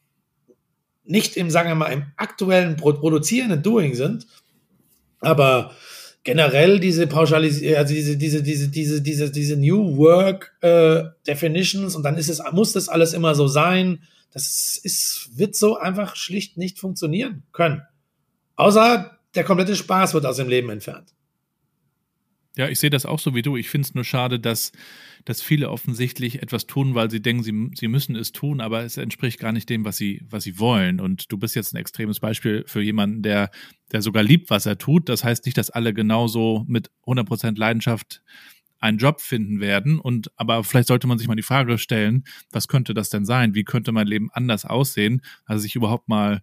nicht im, sagen wir mal, im aktuellen produzierenden Doing sind, aber generell diese Pauschalisierung, also diese, diese, diese, diese, diese, diese New Work äh, Definitions und dann ist es, muss das alles immer so sein das ist, wird so einfach schlicht nicht funktionieren können. Außer der komplette Spaß wird aus dem Leben entfernt. Ja, ich sehe das auch so wie du. Ich finde es nur schade, dass, dass viele offensichtlich etwas tun, weil sie denken, sie, sie müssen es tun, aber es entspricht gar nicht dem, was sie, was sie wollen. Und du bist jetzt ein extremes Beispiel für jemanden, der, der sogar liebt, was er tut. Das heißt nicht, dass alle genauso mit 100% Leidenschaft einen Job finden werden. Und aber vielleicht sollte man sich mal die Frage stellen, was könnte das denn sein? Wie könnte mein Leben anders aussehen, also sich überhaupt mal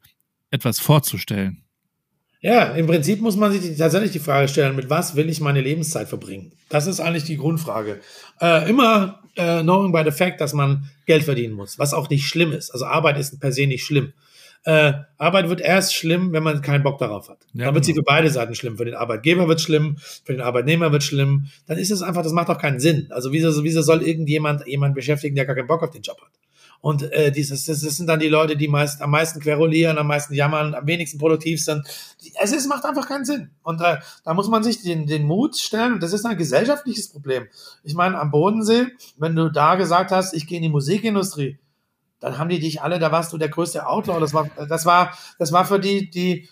etwas vorzustellen? Ja, im Prinzip muss man sich tatsächlich die Frage stellen, mit was will ich meine Lebenszeit verbringen? Das ist eigentlich die Grundfrage. Äh, immer äh, knowing by the fact, dass man Geld verdienen muss, was auch nicht schlimm ist. Also Arbeit ist per se nicht schlimm. Äh, Arbeit wird erst schlimm, wenn man keinen Bock darauf hat. Ja, dann wird genau. sie für beide Seiten schlimm. Für den Arbeitgeber wird schlimm, für den Arbeitnehmer wird schlimm. Dann ist es einfach, das macht doch keinen Sinn. Also wieso, wieso soll irgendjemand jemand beschäftigen, der gar keinen Bock auf den Job hat? Und äh, dieses, das, sind dann die Leute, die meist am meisten querulieren, am meisten jammern, am wenigsten produktiv sind. Es ist, macht einfach keinen Sinn. Und äh, da muss man sich den, den Mut stellen. Das ist ein gesellschaftliches Problem. Ich meine, am Bodensee, wenn du da gesagt hast, ich gehe in die Musikindustrie, dann haben die dich alle, da warst du der größte Outlaw. Das war, das war, das war für die, die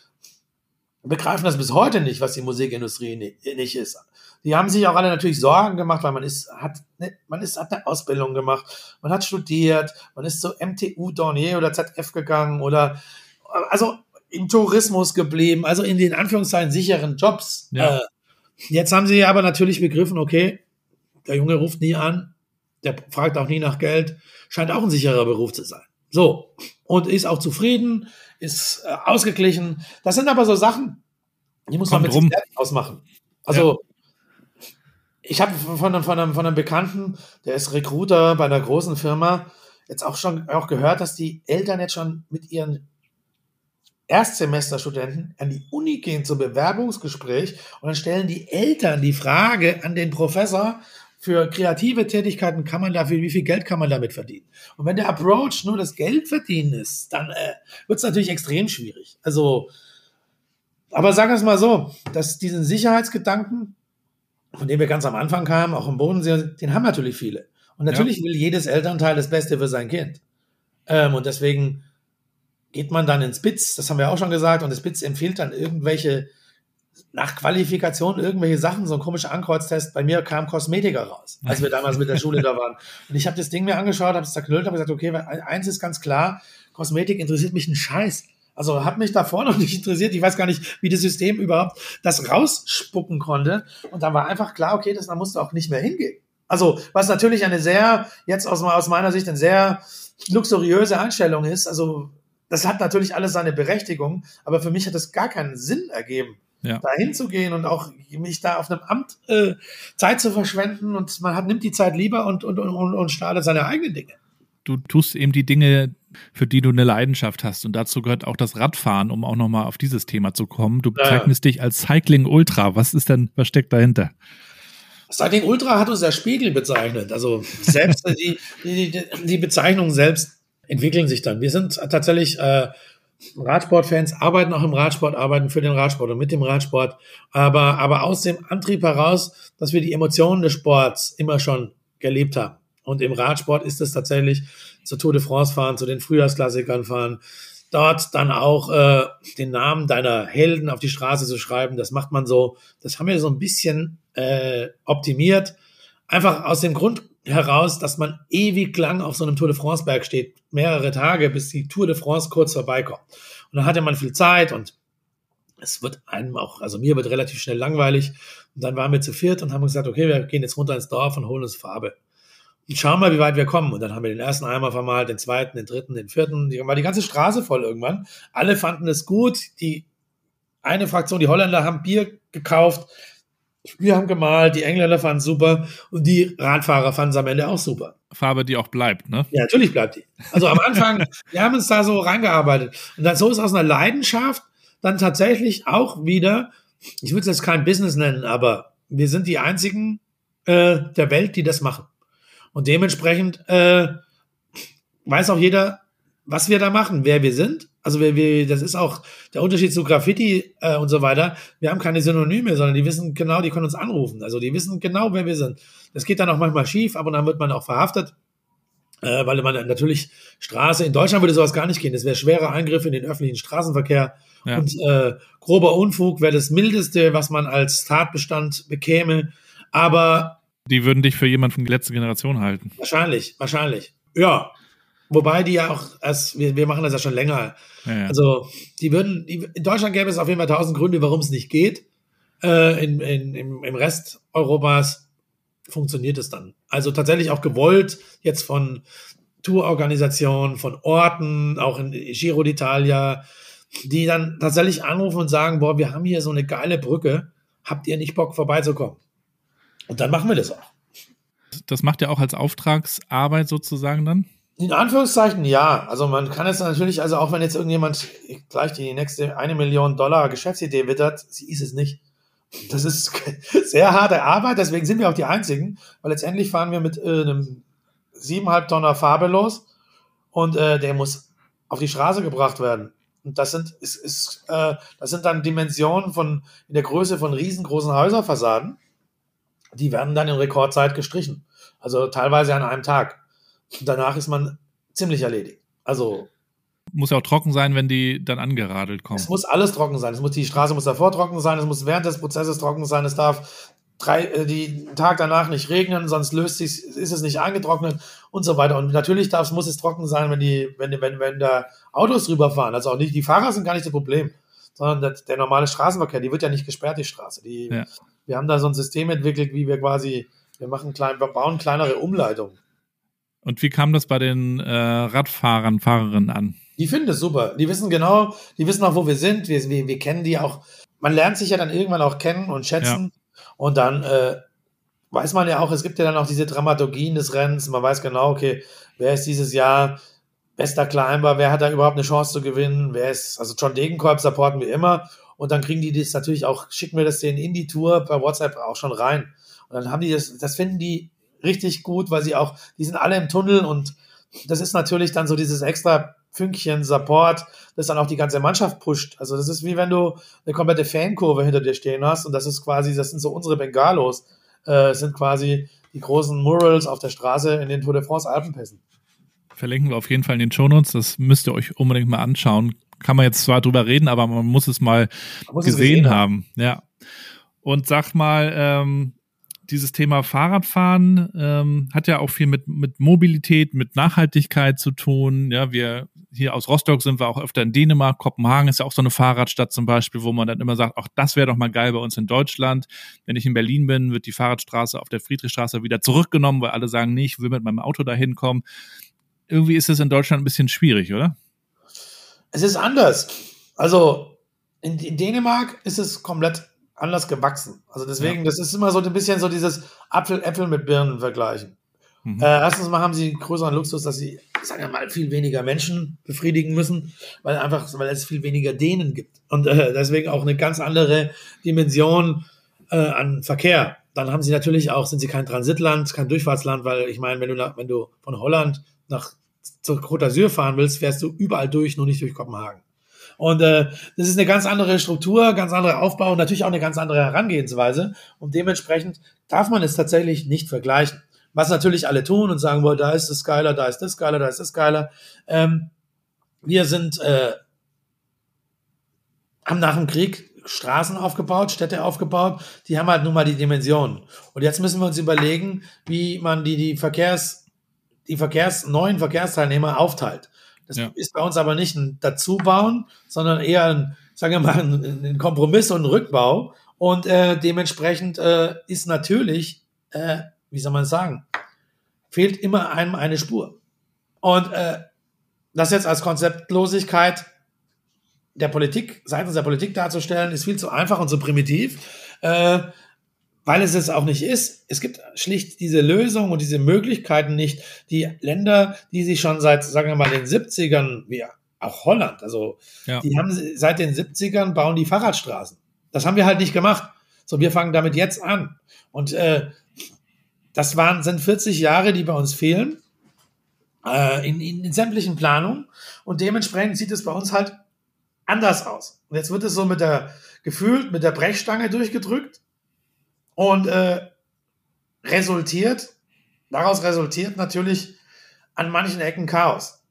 begreifen das bis heute nicht, was die Musikindustrie nicht ist. Die haben sich auch alle natürlich Sorgen gemacht, weil man ist, hat, ne, man ist, hat eine Ausbildung gemacht, man hat studiert, man ist zur MTU Dornier oder ZF gegangen oder, also im Tourismus geblieben, also in den Anführungszeichen sicheren Jobs. Ja. Äh, jetzt haben sie aber natürlich begriffen, okay, der Junge ruft nie an, der fragt auch nie nach Geld, scheint auch ein sicherer Beruf zu sein. So, und ist auch zufrieden, ist äh, ausgeglichen. Das sind aber so Sachen, die muss Kommt man mit rum. sich ausmachen. Also. Ich habe von, einem, von, von einem Bekannten, der ist Recruiter bei einer großen Firma, jetzt auch schon auch gehört, dass die Eltern jetzt schon mit ihren Erstsemesterstudenten an die Uni gehen zum Bewerbungsgespräch und dann stellen die Eltern die Frage an den Professor, für kreative Tätigkeiten kann man dafür, wie viel Geld kann man damit verdienen? Und wenn der Approach nur das Geld verdienen ist, dann äh, wird es natürlich extrem schwierig. Also, aber sagen wir es mal so, dass diesen Sicherheitsgedanken, von dem wir ganz am Anfang kamen, auch im Bodensee, den haben natürlich viele. Und natürlich ja. will jedes Elternteil das Beste für sein Kind. Ähm, und deswegen geht man dann ins BITS, das haben wir auch schon gesagt, und das BITS empfiehlt dann irgendwelche nach Qualifikation irgendwelche Sachen, so ein komischer Ankreuztest. Bei mir kam Kosmetiker raus, als wir damals mit der Schule da waren. Und ich habe das Ding mir angeschaut, habe es zerknüllt, habe gesagt, okay, eins ist ganz klar, Kosmetik interessiert mich ein Scheiß. Also hat mich davor noch nicht interessiert. Ich weiß gar nicht, wie das System überhaupt das rausspucken konnte. Und dann war einfach klar, okay, das, da musst du auch nicht mehr hingehen. Also, was natürlich eine sehr, jetzt aus, aus meiner Sicht, eine sehr luxuriöse Einstellung ist. Also, das hat natürlich alles seine Berechtigung, aber für mich hat das gar keinen Sinn ergeben ja. da hinzugehen und auch mich da auf einem Amt äh, Zeit zu verschwenden und man hat, nimmt die Zeit lieber und, und, und, und startet seine eigenen Dinge. Du tust eben die Dinge, für die du eine Leidenschaft hast. Und dazu gehört auch das Radfahren, um auch nochmal auf dieses Thema zu kommen. Du bezeichnest ja. dich als Cycling Ultra. Was ist denn, was steckt dahinter? Cycling Ultra hat uns der Spiegel bezeichnet. Also selbst die, die, die, Bezeichnungen selbst entwickeln sich dann. Wir sind tatsächlich äh, Radsportfans arbeiten auch im Radsport, arbeiten für den Radsport und mit dem Radsport, aber, aber aus dem Antrieb heraus, dass wir die Emotionen des Sports immer schon gelebt haben. Und im Radsport ist es tatsächlich zur Tour de France fahren, zu den Frühjahrsklassikern fahren, dort dann auch äh, den Namen deiner Helden auf die Straße zu schreiben. Das macht man so, das haben wir so ein bisschen äh, optimiert. Einfach aus dem Grund heraus, dass man ewig lang auf so einem Tour de France Berg steht, mehrere Tage, bis die Tour de France kurz vorbeikommt. Und dann hatte man viel Zeit und es wird einem auch, also mir wird relativ schnell langweilig. Und dann waren wir zu viert und haben gesagt, okay, wir gehen jetzt runter ins Dorf und holen uns Farbe. Und schauen mal, wie weit wir kommen. Und dann haben wir den ersten Eimer vermalt, den zweiten, den dritten, den vierten. Die war die ganze Straße voll irgendwann. Alle fanden es gut. Die eine Fraktion, die Holländer, haben Bier gekauft. Wir haben gemalt, die Engländer fanden es super und die Radfahrer fanden es am Ende auch super. Farbe, die auch bleibt, ne? Ja, natürlich bleibt die. Also am Anfang, wir haben uns da so reingearbeitet. Und dann so ist aus einer Leidenschaft dann tatsächlich auch wieder, ich würde es jetzt kein Business nennen, aber wir sind die einzigen äh, der Welt, die das machen. Und dementsprechend äh, weiß auch jeder, was wir da machen, wer wir sind. Also wir, wir, das ist auch der Unterschied zu Graffiti äh, und so weiter. Wir haben keine Synonyme, sondern die wissen genau, die können uns anrufen. Also die wissen genau, wer wir sind. Das geht dann auch manchmal schief, aber dann wird man auch verhaftet, äh, weil man natürlich Straße, in Deutschland würde sowas gar nicht gehen. Das wäre schwerer Eingriff in den öffentlichen Straßenverkehr. Ja. Und äh, grober Unfug wäre das Mildeste, was man als Tatbestand bekäme. Aber die würden dich für jemanden von letzter Generation halten. Wahrscheinlich, wahrscheinlich. Ja. Wobei die ja auch, als, wir, wir machen das ja schon länger. Ja, ja. Also, die würden, die, in Deutschland gäbe es auf jeden Fall tausend Gründe, warum es nicht geht. Äh, in, in, im, Im Rest Europas funktioniert es dann. Also tatsächlich auch gewollt jetzt von Tourorganisationen, von Orten, auch in Giro d'Italia, die dann tatsächlich anrufen und sagen, boah, wir haben hier so eine geile Brücke, habt ihr nicht Bock vorbeizukommen? Und dann machen wir das auch. Das macht ihr auch als Auftragsarbeit sozusagen dann? In Anführungszeichen ja. Also man kann es natürlich, also auch wenn jetzt irgendjemand gleich die nächste eine Million Dollar Geschäftsidee wittert, sie ist es nicht. Das ist sehr harte Arbeit, deswegen sind wir auch die Einzigen, weil letztendlich fahren wir mit äh, einem siebeneinhalb Tonner Farbe los und äh, der muss auf die Straße gebracht werden. Und das sind, ist, ist, äh, das sind dann Dimensionen von in der Größe von riesengroßen Häuserfassaden die werden dann in Rekordzeit gestrichen. Also teilweise an einem Tag. Danach ist man ziemlich erledigt. Also muss ja auch trocken sein, wenn die dann angeradelt kommen. Es muss alles trocken sein. Es muss, die Straße muss davor trocken sein, es muss während des Prozesses trocken sein, es darf drei, äh, die Tag danach nicht regnen, sonst löst sich, ist es nicht angetrocknet und so weiter. Und natürlich darf, muss es trocken sein, wenn die, wenn, wenn, wenn da Autos rüberfahren. Also auch nicht, die Fahrer sind gar nicht das Problem, sondern der, der normale Straßenverkehr, die wird ja nicht gesperrt, die Straße. Die, ja wir haben da so ein System entwickelt, wie wir quasi, wir machen klein, wir bauen kleinere Umleitungen. Und wie kam das bei den äh, Radfahrern, Fahrerinnen an? Die finden das super. Die wissen genau, die wissen auch, wo wir sind. Wir, wir, wir kennen die auch. Man lernt sich ja dann irgendwann auch kennen und schätzen. Ja. Und dann äh, weiß man ja auch, es gibt ja dann auch diese Dramaturgien des Rennens. Man weiß genau, okay, wer ist dieses Jahr bester Climber, wer hat da überhaupt eine Chance zu gewinnen, wer ist, also John Degenkolb supporten wir immer. Und dann kriegen die das natürlich auch, schicken wir das denen in die Tour per WhatsApp auch schon rein. Und dann haben die das, das finden die richtig gut, weil sie auch, die sind alle im Tunnel und das ist natürlich dann so dieses extra Fünkchen Support, das dann auch die ganze Mannschaft pusht. Also das ist wie wenn du eine komplette Fankurve hinter dir stehen hast und das ist quasi, das sind so unsere Bengalos, äh, sind quasi die großen Murals auf der Straße in den Tour de France Alpenpässen. Verlinken wir auf jeden Fall in den Shownotes, das müsst ihr euch unbedingt mal anschauen kann man jetzt zwar drüber reden, aber man muss es mal muss gesehen, es haben. Ja. Und sag mal, ähm, dieses Thema Fahrradfahren ähm, hat ja auch viel mit, mit Mobilität, mit Nachhaltigkeit zu tun. Ja, wir hier aus Rostock sind wir auch öfter in Dänemark. Kopenhagen ist ja auch so eine Fahrradstadt zum Beispiel, wo man dann immer sagt, ach, das wäre doch mal geil bei uns in Deutschland. Wenn ich in Berlin bin, wird die Fahrradstraße auf der Friedrichstraße wieder zurückgenommen, weil alle sagen, nee, ich will mit meinem Auto dahin kommen. Irgendwie ist es in Deutschland ein bisschen schwierig, oder? Es ist anders. Also in, in Dänemark ist es komplett anders gewachsen. Also deswegen, ja. das ist immer so ein bisschen so dieses Apfel, Äpfel mit Birnen vergleichen. Mhm. Äh, erstens mal haben sie größeren Luxus, dass sie, sagen wir mal, viel weniger Menschen befriedigen müssen, weil einfach, weil es viel weniger Dänen gibt. Und äh, deswegen auch eine ganz andere Dimension äh, an Verkehr. Dann haben sie natürlich auch, sind sie kein Transitland, kein Durchfahrtsland, weil ich meine, wenn du wenn du von Holland nach zur Côte d'Azur fahren willst, fährst du überall durch, nur nicht durch Kopenhagen. Und äh, das ist eine ganz andere Struktur, ganz anderer Aufbau und natürlich auch eine ganz andere Herangehensweise. Und dementsprechend darf man es tatsächlich nicht vergleichen. was natürlich alle tun und sagen, boah, da ist das geiler, da ist das geiler, da ist das geiler. Ähm, wir sind, äh, haben nach dem Krieg Straßen aufgebaut, Städte aufgebaut, die haben halt nun mal die Dimensionen. Und jetzt müssen wir uns überlegen, wie man die, die Verkehrs, die Verkehrs, neuen Verkehrsteilnehmer aufteilt. Das ja. ist bei uns aber nicht ein Dazubauen, sondern eher ein, sagen wir mal, ein, Kompromiss und ein Rückbau. Und äh, dementsprechend äh, ist natürlich, äh, wie soll man sagen, fehlt immer einem eine Spur. Und äh, das jetzt als Konzeptlosigkeit der Politik, seitens der Politik darzustellen, ist viel zu einfach und zu primitiv. Äh, weil es es auch nicht ist. Es gibt schlicht diese Lösung und diese Möglichkeiten nicht. Die Länder, die sich schon seit, sagen wir mal, den 70ern, wie auch Holland, also ja. die haben seit den 70ern bauen die Fahrradstraßen. Das haben wir halt nicht gemacht. So, wir fangen damit jetzt an. Und äh, das waren, sind 40 Jahre, die bei uns fehlen, äh, in, in, in sämtlichen Planungen. Und dementsprechend sieht es bei uns halt anders aus. Und jetzt wird es so mit der, gefühlt mit der Brechstange durchgedrückt und äh, resultiert, daraus resultiert natürlich an manchen Ecken Chaos.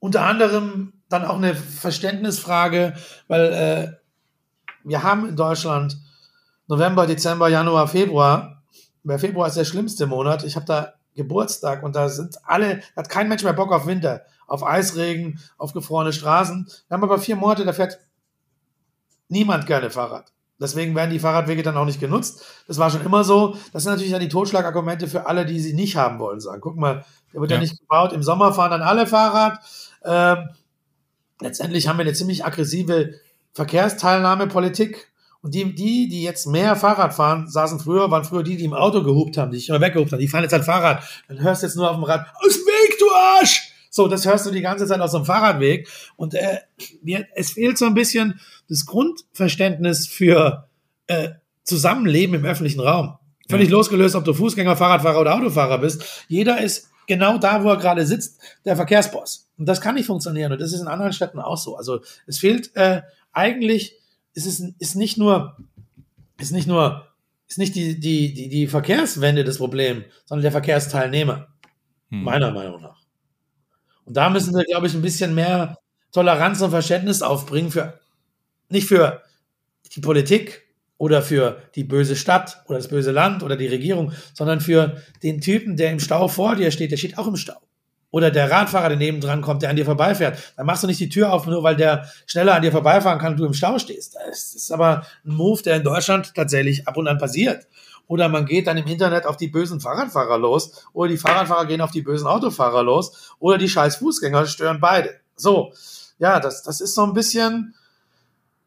Unter anderem dann auch eine Verständnisfrage, weil äh, wir haben in Deutschland November, Dezember, Januar, Februar. Der Februar ist der schlimmste Monat. Ich habe da Geburtstag und da sind alle, hat kein Mensch mehr Bock auf Winter, auf Eisregen, auf gefrorene Straßen. Wir haben aber vier Monate, da fährt niemand gerne Fahrrad. Deswegen werden die Fahrradwege dann auch nicht genutzt. Das war schon immer so. Das sind natürlich dann die Totschlagargumente für alle, die sie nicht haben wollen, sagen. Guck mal, der wird ja, ja nicht gebaut. Im Sommer fahren dann alle Fahrrad. Ähm, letztendlich haben wir eine ziemlich aggressive Verkehrsteilnahmepolitik. Und die, die, die jetzt mehr Fahrrad fahren, saßen früher, waren früher die, die im Auto gehupt haben, die sich immer weggehupt haben. Die fahren jetzt halt Fahrrad. Dann hörst du jetzt nur auf dem Rad, aus dem Weg, du Arsch! So, das hörst du die ganze Zeit aus dem Fahrradweg. Und äh, wir, es fehlt so ein bisschen das Grundverständnis für äh, Zusammenleben im öffentlichen Raum. Völlig ja. losgelöst, ob du Fußgänger, Fahrradfahrer oder Autofahrer bist. Jeder ist genau da, wo er gerade sitzt, der Verkehrsboss. Und das kann nicht funktionieren. Und das ist in anderen Städten auch so. Also es fehlt äh, eigentlich, es ist, ist nicht nur, ist nicht nur, ist nicht die, die, die, die Verkehrswende das Problem, sondern der Verkehrsteilnehmer. Hm. Meiner Meinung nach. Und da müssen wir, glaube ich, ein bisschen mehr Toleranz und Verständnis aufbringen für, nicht für die Politik oder für die böse Stadt oder das böse Land oder die Regierung, sondern für den Typen, der im Stau vor dir steht, der steht auch im Stau. Oder der Radfahrer, der neben dran kommt, der an dir vorbeifährt. Dann machst du nicht die Tür auf, nur weil der schneller an dir vorbeifahren kann und du im Stau stehst. Das ist aber ein Move, der in Deutschland tatsächlich ab und an passiert. Oder man geht dann im Internet auf die bösen Fahrradfahrer los. Oder die Fahrradfahrer gehen auf die bösen Autofahrer los. Oder die scheiß Fußgänger stören beide. So. Ja, das, das ist so ein bisschen,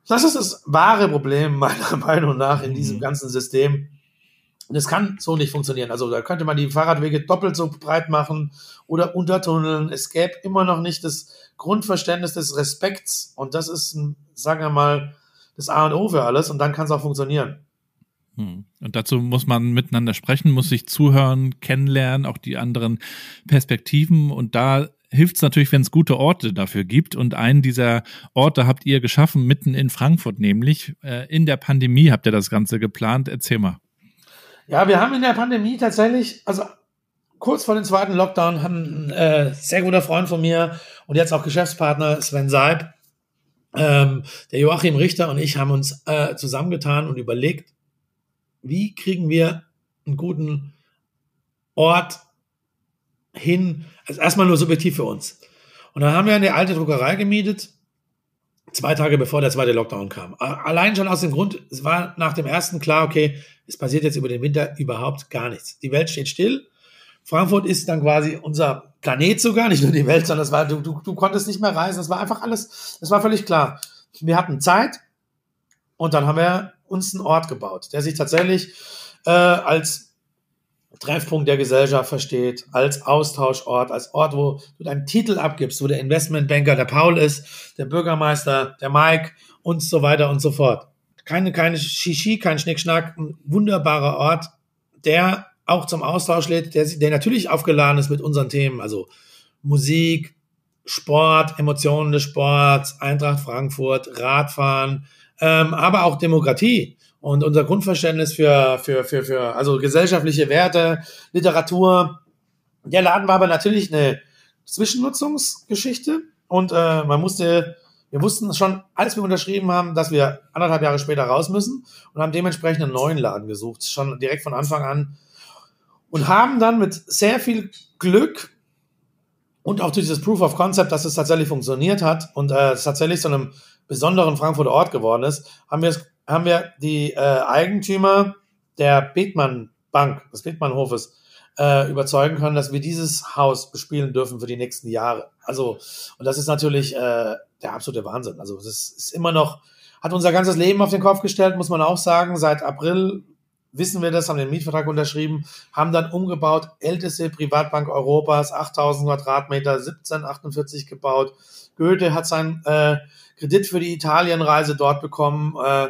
das ist das wahre Problem meiner Meinung nach in diesem mhm. ganzen System. Und es kann so nicht funktionieren. Also da könnte man die Fahrradwege doppelt so breit machen oder untertunneln. Es gäbe immer noch nicht das Grundverständnis des Respekts. Und das ist, sagen wir mal, das A und O für alles. Und dann kann es auch funktionieren. Hm. Und dazu muss man miteinander sprechen, muss sich zuhören, kennenlernen, auch die anderen Perspektiven. Und da hilft es natürlich, wenn es gute Orte dafür gibt. Und einen dieser Orte habt ihr geschaffen, mitten in Frankfurt, nämlich äh, in der Pandemie habt ihr das Ganze geplant. Erzähl mal. Ja, wir haben in der Pandemie tatsächlich, also kurz vor dem zweiten Lockdown, haben ein äh, sehr guter Freund von mir und jetzt auch Geschäftspartner Sven Seib, ähm, der Joachim Richter und ich haben uns äh, zusammengetan und überlegt, wie kriegen wir einen guten Ort hin, also erstmal nur subjektiv für uns. Und dann haben wir eine alte Druckerei gemietet, zwei Tage bevor der zweite Lockdown kam. Allein schon aus dem Grund, es war nach dem ersten klar, okay, es passiert jetzt über den Winter überhaupt gar nichts. Die Welt steht still. Frankfurt ist dann quasi unser Planet sogar, nicht nur die Welt, sondern es war, du, du, du konntest nicht mehr reisen. Es war einfach alles, es war völlig klar. Wir hatten Zeit und dann haben wir uns einen Ort gebaut, der sich tatsächlich äh, als Treffpunkt der Gesellschaft versteht, als Austauschort, als Ort, wo du deinen Titel abgibst, wo der Investmentbanker der Paul ist, der Bürgermeister, der Mike und so weiter und so fort. Keine, keine Shishi, kein Schnickschnack, ein wunderbarer Ort, der auch zum Austausch lädt, der, der natürlich aufgeladen ist mit unseren Themen, also Musik, Sport, Emotionen des Sports, Eintracht Frankfurt, Radfahren, ähm, aber auch Demokratie und unser Grundverständnis für, für, für, für also gesellschaftliche Werte, Literatur, Der Laden war aber natürlich eine Zwischennutzungsgeschichte und äh, man musste, wir wussten schon, als wir unterschrieben haben, dass wir anderthalb Jahre später raus müssen und haben dementsprechend einen neuen Laden gesucht, schon direkt von Anfang an. Und haben dann mit sehr viel Glück und auch durch dieses Proof of Concept, dass es tatsächlich funktioniert hat und äh, tatsächlich zu einem besonderen Frankfurter Ort geworden ist, haben wir, haben wir die äh, Eigentümer der Bethmann Bank, des Bethmann Hofes, äh, überzeugen können, dass wir dieses Haus bespielen dürfen für die nächsten Jahre. Also, und das ist natürlich äh, der absolute Wahnsinn. Also, das ist immer noch, hat unser ganzes Leben auf den Kopf gestellt, muss man auch sagen. Seit April wissen wir das, haben den Mietvertrag unterschrieben, haben dann umgebaut, älteste Privatbank Europas, 8000 Quadratmeter, 1748 gebaut. Goethe hat seinen äh, Kredit für die Italienreise dort bekommen. Äh,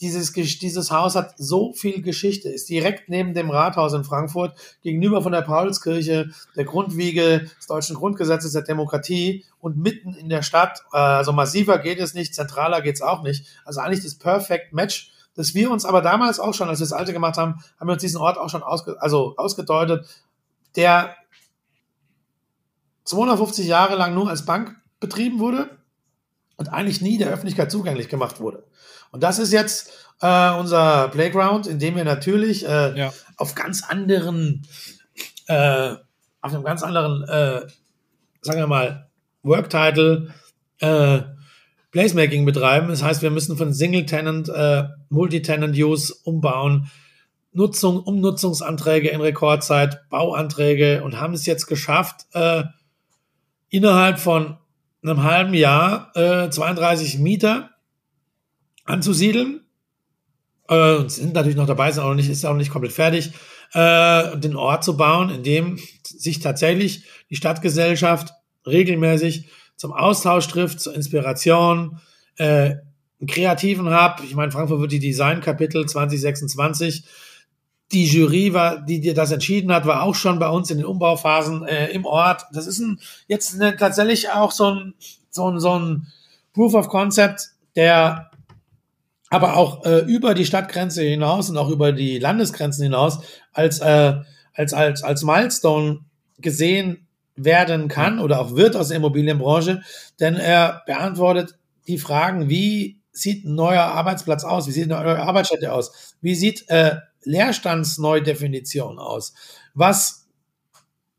dieses, dieses Haus hat so viel Geschichte, ist direkt neben dem Rathaus in Frankfurt, gegenüber von der Paulskirche, der Grundwiege des deutschen Grundgesetzes der Demokratie und mitten in der Stadt. Äh, also massiver geht es nicht, zentraler geht es auch nicht. Also eigentlich das Perfect Match dass wir uns aber damals auch schon, als wir das Alte gemacht haben, haben wir uns diesen Ort auch schon ausge, also ausgedeutet, der 250 Jahre lang nur als Bank betrieben wurde und eigentlich nie der Öffentlichkeit zugänglich gemacht wurde. Und das ist jetzt äh, unser Playground, in dem wir natürlich äh, ja. auf ganz anderen, äh, auf einem ganz anderen, äh, sagen wir mal, Work-Title äh, Placemaking betreiben. Das heißt, wir müssen von Single-Tenant, äh, Multi-Tenant-Use umbauen, Nutzung, Umnutzungsanträge in Rekordzeit, Bauanträge und haben es jetzt geschafft, innerhalb von einem halben Jahr äh, 32 Mieter anzusiedeln. Äh, sind natürlich noch dabei, sind auch nicht, ist auch nicht komplett fertig, äh, den Ort zu bauen, in dem sich tatsächlich die Stadtgesellschaft regelmäßig zum Austausch trifft, zur Inspiration, äh, einen kreativen Hub. Ich meine, Frankfurt wird die Design-Kapitel 2026. Die Jury war, die dir das entschieden hat, war auch schon bei uns in den Umbauphasen äh, im Ort. Das ist ein, jetzt eine, tatsächlich auch so ein, so ein, so ein Proof of Concept, der aber auch äh, über die Stadtgrenze hinaus und auch über die Landesgrenzen hinaus als, äh, als, als, als Milestone gesehen werden kann oder auch wird aus der Immobilienbranche, denn er beantwortet die Fragen, wie sieht ein neuer Arbeitsplatz aus, wie sieht eine neue Arbeitsstätte aus, wie sieht äh, Leerstandsneudefinition aus, was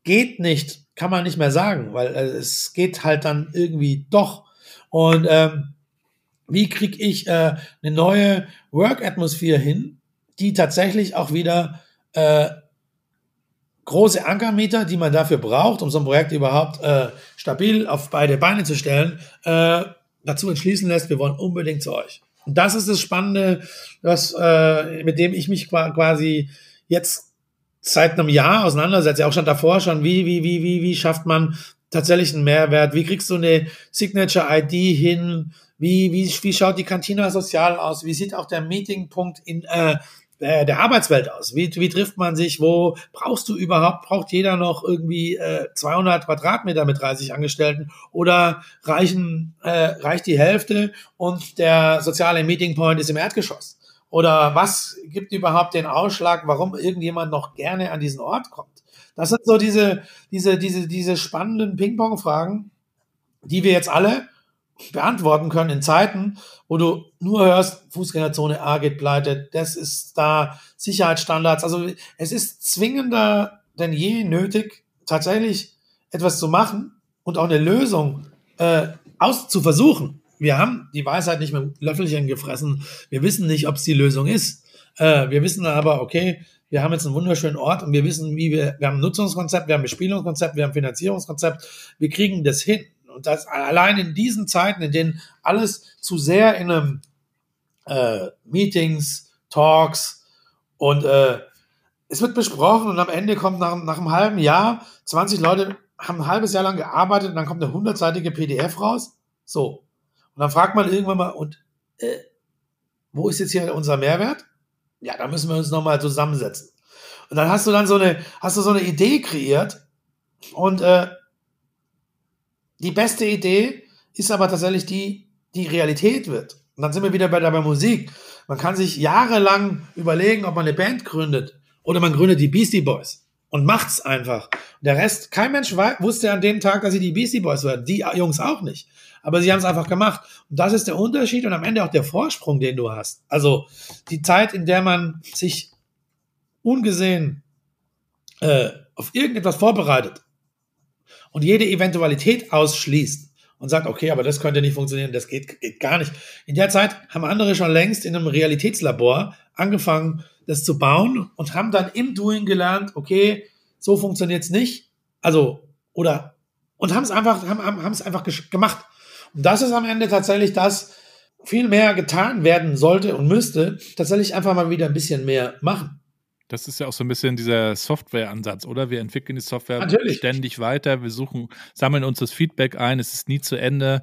geht nicht, kann man nicht mehr sagen, weil äh, es geht halt dann irgendwie doch. Und ähm, wie kriege ich äh, eine neue Work-Atmosphäre hin, die tatsächlich auch wieder äh, große Ankermieter, die man dafür braucht, um so ein Projekt überhaupt äh, stabil auf beide Beine zu stellen, äh, dazu entschließen lässt, wir wollen unbedingt zu euch. Und das ist das Spannende, das, äh, mit dem ich mich quasi jetzt seit einem Jahr auseinandersetze, auch schon davor schon, wie, wie, wie, wie, wie schafft man tatsächlich einen Mehrwert? Wie kriegst du eine Signature-ID hin? Wie, wie, wie schaut die Cantina sozial aus? Wie sieht auch der Meetingpunkt in, äh, äh, der Arbeitswelt aus? Wie, wie trifft man sich? Wo brauchst du überhaupt, braucht jeder noch irgendwie äh, 200 Quadratmeter mit 30 Angestellten oder reichen, äh, reicht die Hälfte und der soziale Meeting Point ist im Erdgeschoss? Oder was gibt überhaupt den Ausschlag, warum irgendjemand noch gerne an diesen Ort kommt? Das sind so diese, diese, diese, diese spannenden Ping-Pong-Fragen, die wir jetzt alle beantworten können in Zeiten, wo du nur hörst, Fußgängerzone A geht pleite, das ist da Sicherheitsstandards. Also es ist zwingender denn je nötig, tatsächlich etwas zu machen und auch eine Lösung äh, aus zu versuchen. Wir haben die Weisheit nicht mit dem Löffelchen gefressen. Wir wissen nicht, ob es die Lösung ist. Äh, wir wissen aber, okay, wir haben jetzt einen wunderschönen Ort und wir wissen, wie wir, wir haben ein Nutzungskonzept, wir haben ein Bespielungskonzept, wir haben ein Finanzierungskonzept. Wir kriegen das hin. Und das allein in diesen Zeiten, in denen alles zu sehr in einem äh, Meetings, Talks und äh, es wird besprochen und am Ende kommt nach, nach einem halben Jahr 20 Leute haben ein halbes Jahr lang gearbeitet und dann kommt eine hundertseitige PDF raus. So. Und dann fragt man irgendwann mal, und äh, wo ist jetzt hier unser Mehrwert? Ja, da müssen wir uns nochmal zusammensetzen. Und dann hast du dann so eine, hast du so eine Idee kreiert und äh, die beste Idee ist aber tatsächlich die, die Realität wird. Und dann sind wir wieder bei der Musik. Man kann sich jahrelang überlegen, ob man eine Band gründet oder man gründet die Beastie Boys. und macht's einfach. Der Rest, kein Mensch wusste an dem Tag, dass sie die Beastie Boys werden. Die Jungs auch nicht. Aber sie haben es einfach gemacht. Und das ist der Unterschied und am Ende auch der Vorsprung, den du hast. Also die Zeit, in der man sich ungesehen äh, auf irgendetwas vorbereitet und jede Eventualität ausschließt und sagt, okay, aber das könnte nicht funktionieren, das geht, geht gar nicht. In der Zeit haben andere schon längst in einem Realitätslabor angefangen, das zu bauen und haben dann im Doing gelernt, okay, so funktioniert's nicht. Also, oder, und haben es einfach, haben, haben es einfach gemacht. Und das ist am Ende tatsächlich das, viel mehr getan werden sollte und müsste, tatsächlich einfach mal wieder ein bisschen mehr machen. Das ist ja auch so ein bisschen dieser Software-Ansatz, oder? Wir entwickeln die Software Natürlich. ständig weiter, wir suchen, sammeln uns das Feedback ein, es ist nie zu Ende.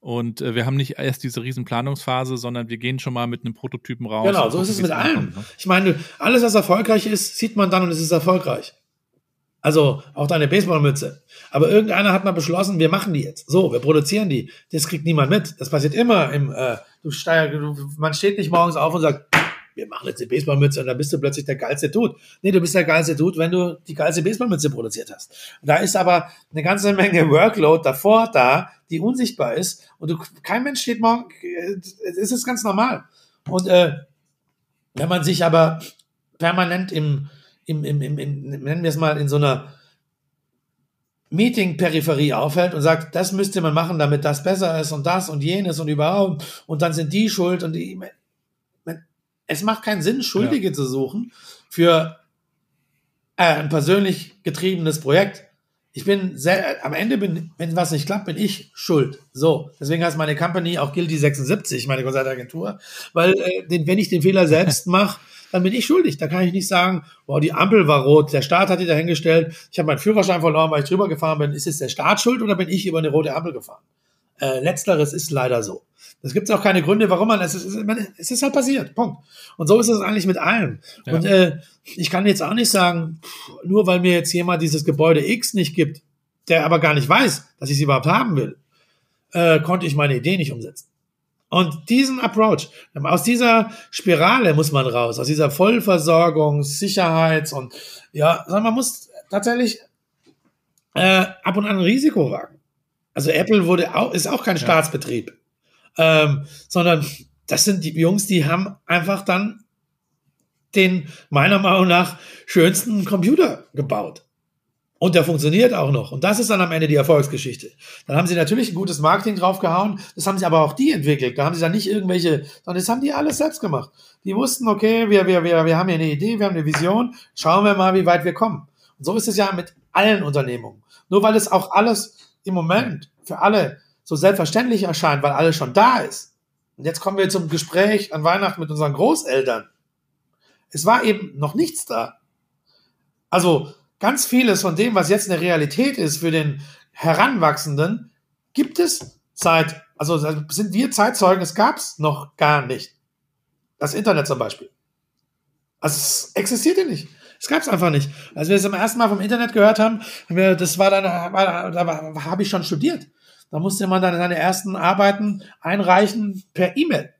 Und äh, wir haben nicht erst diese riesen Planungsphase, sondern wir gehen schon mal mit einem Prototypen raus. Genau, so ist es mit allem. Ne? Ich meine, alles, was erfolgreich ist, sieht man dann und es ist erfolgreich. Also auch deine Baseballmütze. Aber irgendeiner hat mal beschlossen, wir machen die jetzt. So, wir produzieren die. Das kriegt niemand mit. Das passiert immer im, äh, du steiger, du, man steht nicht morgens auf und sagt, wir machen jetzt die Baseballmütze und dann bist du plötzlich der geilste Dude. Nee, du bist der geilste Dude, wenn du die geilste Baseballmütze produziert hast. da ist aber eine ganze Menge Workload davor da, die unsichtbar ist und du, kein Mensch steht morgen, es ist ganz normal. Und äh, wenn man sich aber permanent im, im, im, im, im nennen wir es mal, in so einer Meeting-Peripherie aufhält und sagt, das müsste man machen, damit das besser ist und das und jenes und überhaupt und dann sind die schuld und die, es macht keinen Sinn, Schuldige ja. zu suchen für äh, ein persönlich getriebenes Projekt. Ich bin sehr, am Ende bin, wenn was nicht klappt, bin ich schuld. So. Deswegen heißt meine Company auch Guilty 76, meine Konzertagentur. Weil, äh, den, wenn ich den Fehler selbst mache, dann bin ich schuldig. Da kann ich nicht sagen, boah, die Ampel war rot, der Staat hat die dahingestellt, ich habe meinen Führerschein verloren, weil ich drüber gefahren bin. Ist es der Staat schuld oder bin ich über eine rote Ampel gefahren? Äh, letzteres ist leider so. Es gibt auch keine Gründe, warum man es ist. Es ist halt passiert. Punkt. Und so ist es eigentlich mit allem. Ja. Und äh, ich kann jetzt auch nicht sagen, nur weil mir jetzt jemand dieses Gebäude X nicht gibt, der aber gar nicht weiß, dass ich sie überhaupt haben will, äh, konnte ich meine Idee nicht umsetzen. Und diesen Approach, aus dieser Spirale muss man raus, aus dieser Vollversorgungs-, Sicherheits- und ja, man muss tatsächlich äh, ab und an ein Risiko wagen. Also Apple wurde auch, ist auch kein ja. Staatsbetrieb, ähm, sondern das sind die Jungs, die haben einfach dann den meiner Meinung nach schönsten Computer gebaut. Und der funktioniert auch noch. Und das ist dann am Ende die Erfolgsgeschichte. Dann haben sie natürlich ein gutes Marketing draufgehauen. Das haben sie aber auch die entwickelt. Da haben sie dann nicht irgendwelche, sondern das haben die alles selbst gemacht. Die wussten, okay, wir, wir, wir, wir haben hier eine Idee, wir haben eine Vision. Schauen wir mal, wie weit wir kommen. Und so ist es ja mit allen Unternehmungen. Nur weil es auch alles im Moment für alle so selbstverständlich erscheint, weil alles schon da ist. Und jetzt kommen wir zum Gespräch an Weihnachten mit unseren Großeltern. Es war eben noch nichts da. Also ganz vieles von dem, was jetzt eine Realität ist für den Heranwachsenden, gibt es seit, also sind wir Zeitzeugen, es gab es noch gar nicht. Das Internet zum Beispiel. Also es existierte nicht. Es gab es einfach nicht. Als wir es zum ersten Mal vom Internet gehört haben, das war dann, da habe ich schon studiert. Da musste man dann seine ersten Arbeiten einreichen per E-Mail.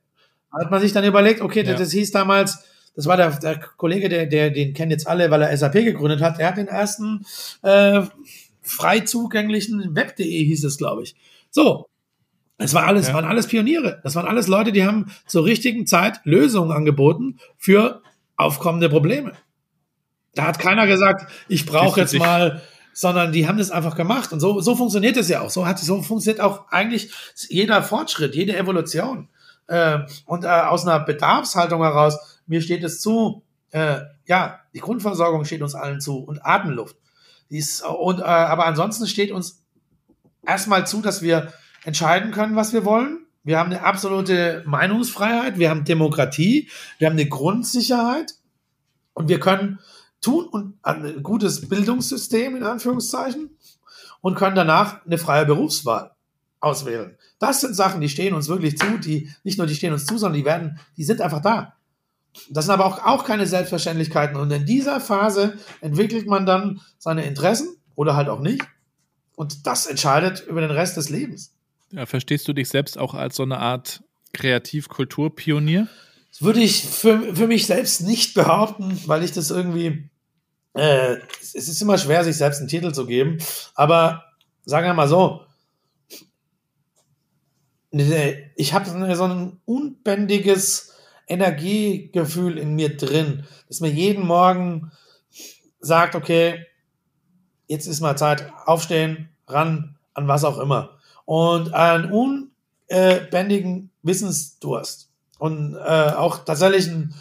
Da hat man sich dann überlegt, okay, ja. das, das, hieß damals, das war der, der Kollege, der, der, den kennen jetzt alle, weil er SAP gegründet hat. Er hat den ersten äh, frei zugänglichen Web.de hieß es, glaube ich. So, es war alles, ja. waren alles Pioniere. Das waren alles Leute, die haben zur richtigen Zeit Lösungen angeboten für aufkommende Probleme. Da hat keiner gesagt, ich brauche jetzt mal, sondern die haben das einfach gemacht. Und so, so funktioniert es ja auch. So hat, so funktioniert auch eigentlich jeder Fortschritt, jede Evolution. Äh, und äh, aus einer Bedarfshaltung heraus, mir steht es zu, äh, ja, die Grundversorgung steht uns allen zu und Atemluft. Die ist, und, äh, aber ansonsten steht uns erstmal zu, dass wir entscheiden können, was wir wollen. Wir haben eine absolute Meinungsfreiheit, wir haben Demokratie, wir haben eine Grundsicherheit und wir können tun und ein gutes Bildungssystem in Anführungszeichen und können danach eine freie Berufswahl auswählen. Das sind Sachen, die stehen uns wirklich zu, die nicht nur die stehen uns zu, sondern die werden, die sind einfach da. Das sind aber auch, auch keine Selbstverständlichkeiten. Und in dieser Phase entwickelt man dann seine Interessen oder halt auch nicht. Und das entscheidet über den Rest des Lebens. Ja, verstehst du dich selbst auch als so eine Art Kreativkulturpionier? Das würde ich für, für mich selbst nicht behaupten, weil ich das irgendwie äh, es ist immer schwer, sich selbst einen Titel zu geben, aber sagen wir mal so, ich habe so ein unbändiges Energiegefühl in mir drin, das mir jeden Morgen sagt, okay, jetzt ist mal Zeit, aufstehen, ran, an was auch immer. Und einen unbändigen Wissensdurst. Und äh, auch tatsächlich ein,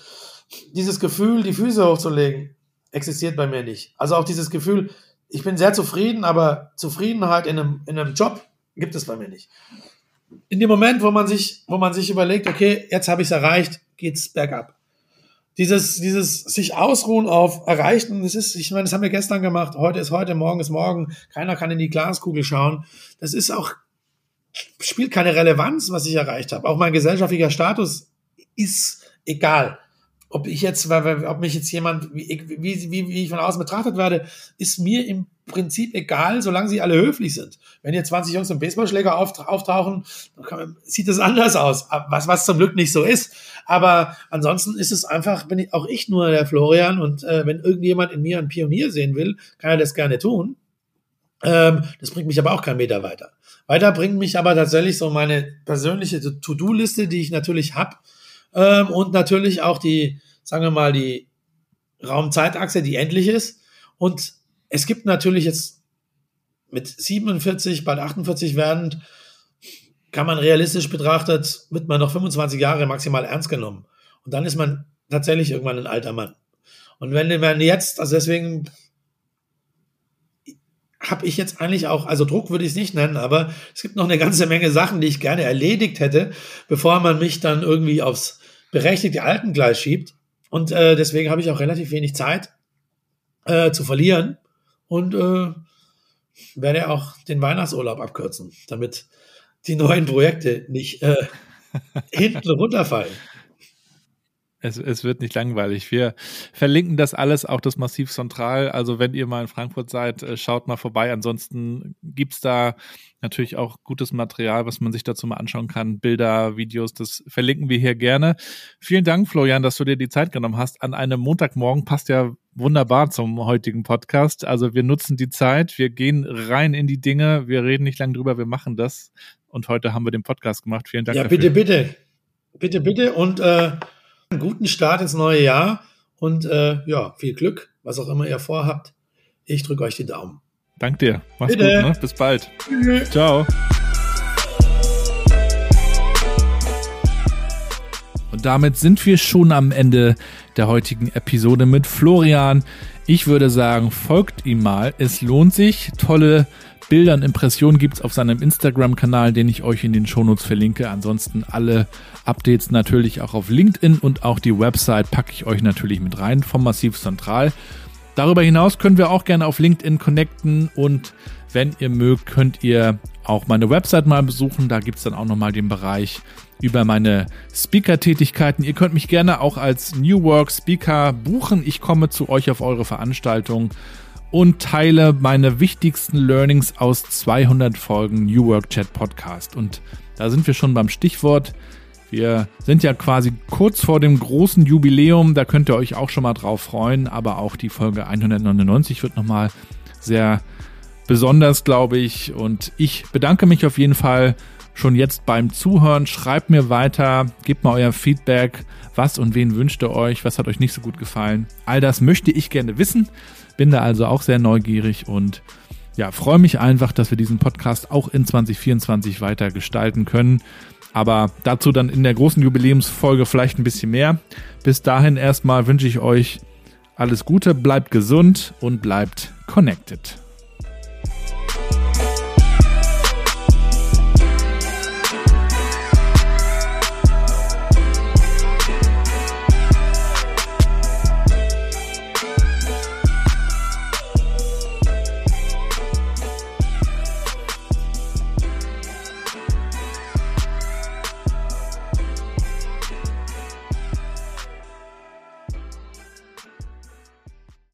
dieses Gefühl, die Füße hochzulegen, existiert bei mir nicht. Also auch dieses Gefühl, ich bin sehr zufrieden, aber Zufriedenheit in einem, in einem Job gibt es bei mir nicht. In dem Moment, wo man sich, wo man sich überlegt, okay, jetzt habe ich es erreicht, geht's bergab. Dieses, dieses sich ausruhen auf Erreichten, das ist, ich meine, das haben wir gestern gemacht, heute ist heute, morgen ist morgen, keiner kann in die Glaskugel schauen. Das ist auch, spielt keine Relevanz, was ich erreicht habe. Auch mein gesellschaftlicher Status ist egal ob ich jetzt, ob mich jetzt jemand, wie, wie, wie, ich von außen betrachtet werde, ist mir im Prinzip egal, solange sie alle höflich sind. Wenn hier 20 Jungs mit Baseballschläger auftauchen, sieht das anders aus, was, was zum Glück nicht so ist. Aber ansonsten ist es einfach, bin ich, auch ich nur der Florian und äh, wenn irgendjemand in mir einen Pionier sehen will, kann er das gerne tun. Ähm, das bringt mich aber auch keinen Meter weiter. Weiter bringt mich aber tatsächlich so meine persönliche To-Do-Liste, die ich natürlich habe, ähm, und natürlich auch die, sagen wir mal, die Raumzeitachse, die endlich ist. Und es gibt natürlich jetzt mit 47, bald 48 werdend, kann man realistisch betrachtet, wird man noch 25 Jahre maximal ernst genommen. Und dann ist man tatsächlich irgendwann ein alter Mann. Und wenn man jetzt, also deswegen habe ich jetzt eigentlich auch, also Druck würde ich es nicht nennen, aber es gibt noch eine ganze Menge Sachen, die ich gerne erledigt hätte, bevor man mich dann irgendwie aufs berechtigte Altengleis schiebt. Und äh, deswegen habe ich auch relativ wenig Zeit äh, zu verlieren und äh, werde auch den Weihnachtsurlaub abkürzen, damit die neuen Projekte nicht äh, hinten runterfallen. Es, es wird nicht langweilig. Wir verlinken das alles, auch das Massiv Central. Also wenn ihr mal in Frankfurt seid, äh, schaut mal vorbei. Ansonsten gibt's da natürlich auch gutes Material, was man sich dazu mal anschauen kann. Bilder, Videos, das verlinken wir hier gerne. Vielen Dank, Florian, dass du dir die Zeit genommen hast. An einem Montagmorgen passt ja wunderbar zum heutigen Podcast. Also wir nutzen die Zeit, wir gehen rein in die Dinge, wir reden nicht lange drüber, wir machen das. Und heute haben wir den Podcast gemacht. Vielen Dank. Ja, dafür. bitte, bitte. Bitte, bitte. Und äh, einen guten Start ins neue Jahr und äh, ja, viel Glück, was auch immer ihr vorhabt. Ich drücke euch die Daumen. Dank dir. Mach's Bitte. gut, ne? Bis bald. Ciao. Und damit sind wir schon am Ende der heutigen Episode mit Florian. Ich würde sagen, folgt ihm mal. Es lohnt sich. Tolle Bilder und Impressionen gibt es auf seinem Instagram-Kanal, den ich euch in den Shownotes verlinke. Ansonsten alle Updates natürlich auch auf LinkedIn und auch die Website packe ich euch natürlich mit rein vom Massiv Zentral. Darüber hinaus können wir auch gerne auf LinkedIn connecten und wenn ihr mögt, könnt ihr auch meine Website mal besuchen. Da gibt es dann auch nochmal den Bereich über meine Speaker-Tätigkeiten. Ihr könnt mich gerne auch als New Work Speaker buchen. Ich komme zu euch auf eure Veranstaltung und teile meine wichtigsten Learnings aus 200 Folgen New Work Chat Podcast. Und da sind wir schon beim Stichwort. Wir sind ja quasi kurz vor dem großen Jubiläum, da könnt ihr euch auch schon mal drauf freuen, aber auch die Folge 199 wird nochmal sehr besonders, glaube ich. Und ich bedanke mich auf jeden Fall schon jetzt beim Zuhören. Schreibt mir weiter, gebt mal euer Feedback. Was und wen wünscht ihr euch? Was hat euch nicht so gut gefallen? All das möchte ich gerne wissen. Bin da also auch sehr neugierig und ja, freue mich einfach, dass wir diesen Podcast auch in 2024 weiter gestalten können. Aber dazu dann in der großen Jubiläumsfolge vielleicht ein bisschen mehr. Bis dahin erstmal wünsche ich euch alles Gute, bleibt gesund und bleibt connected.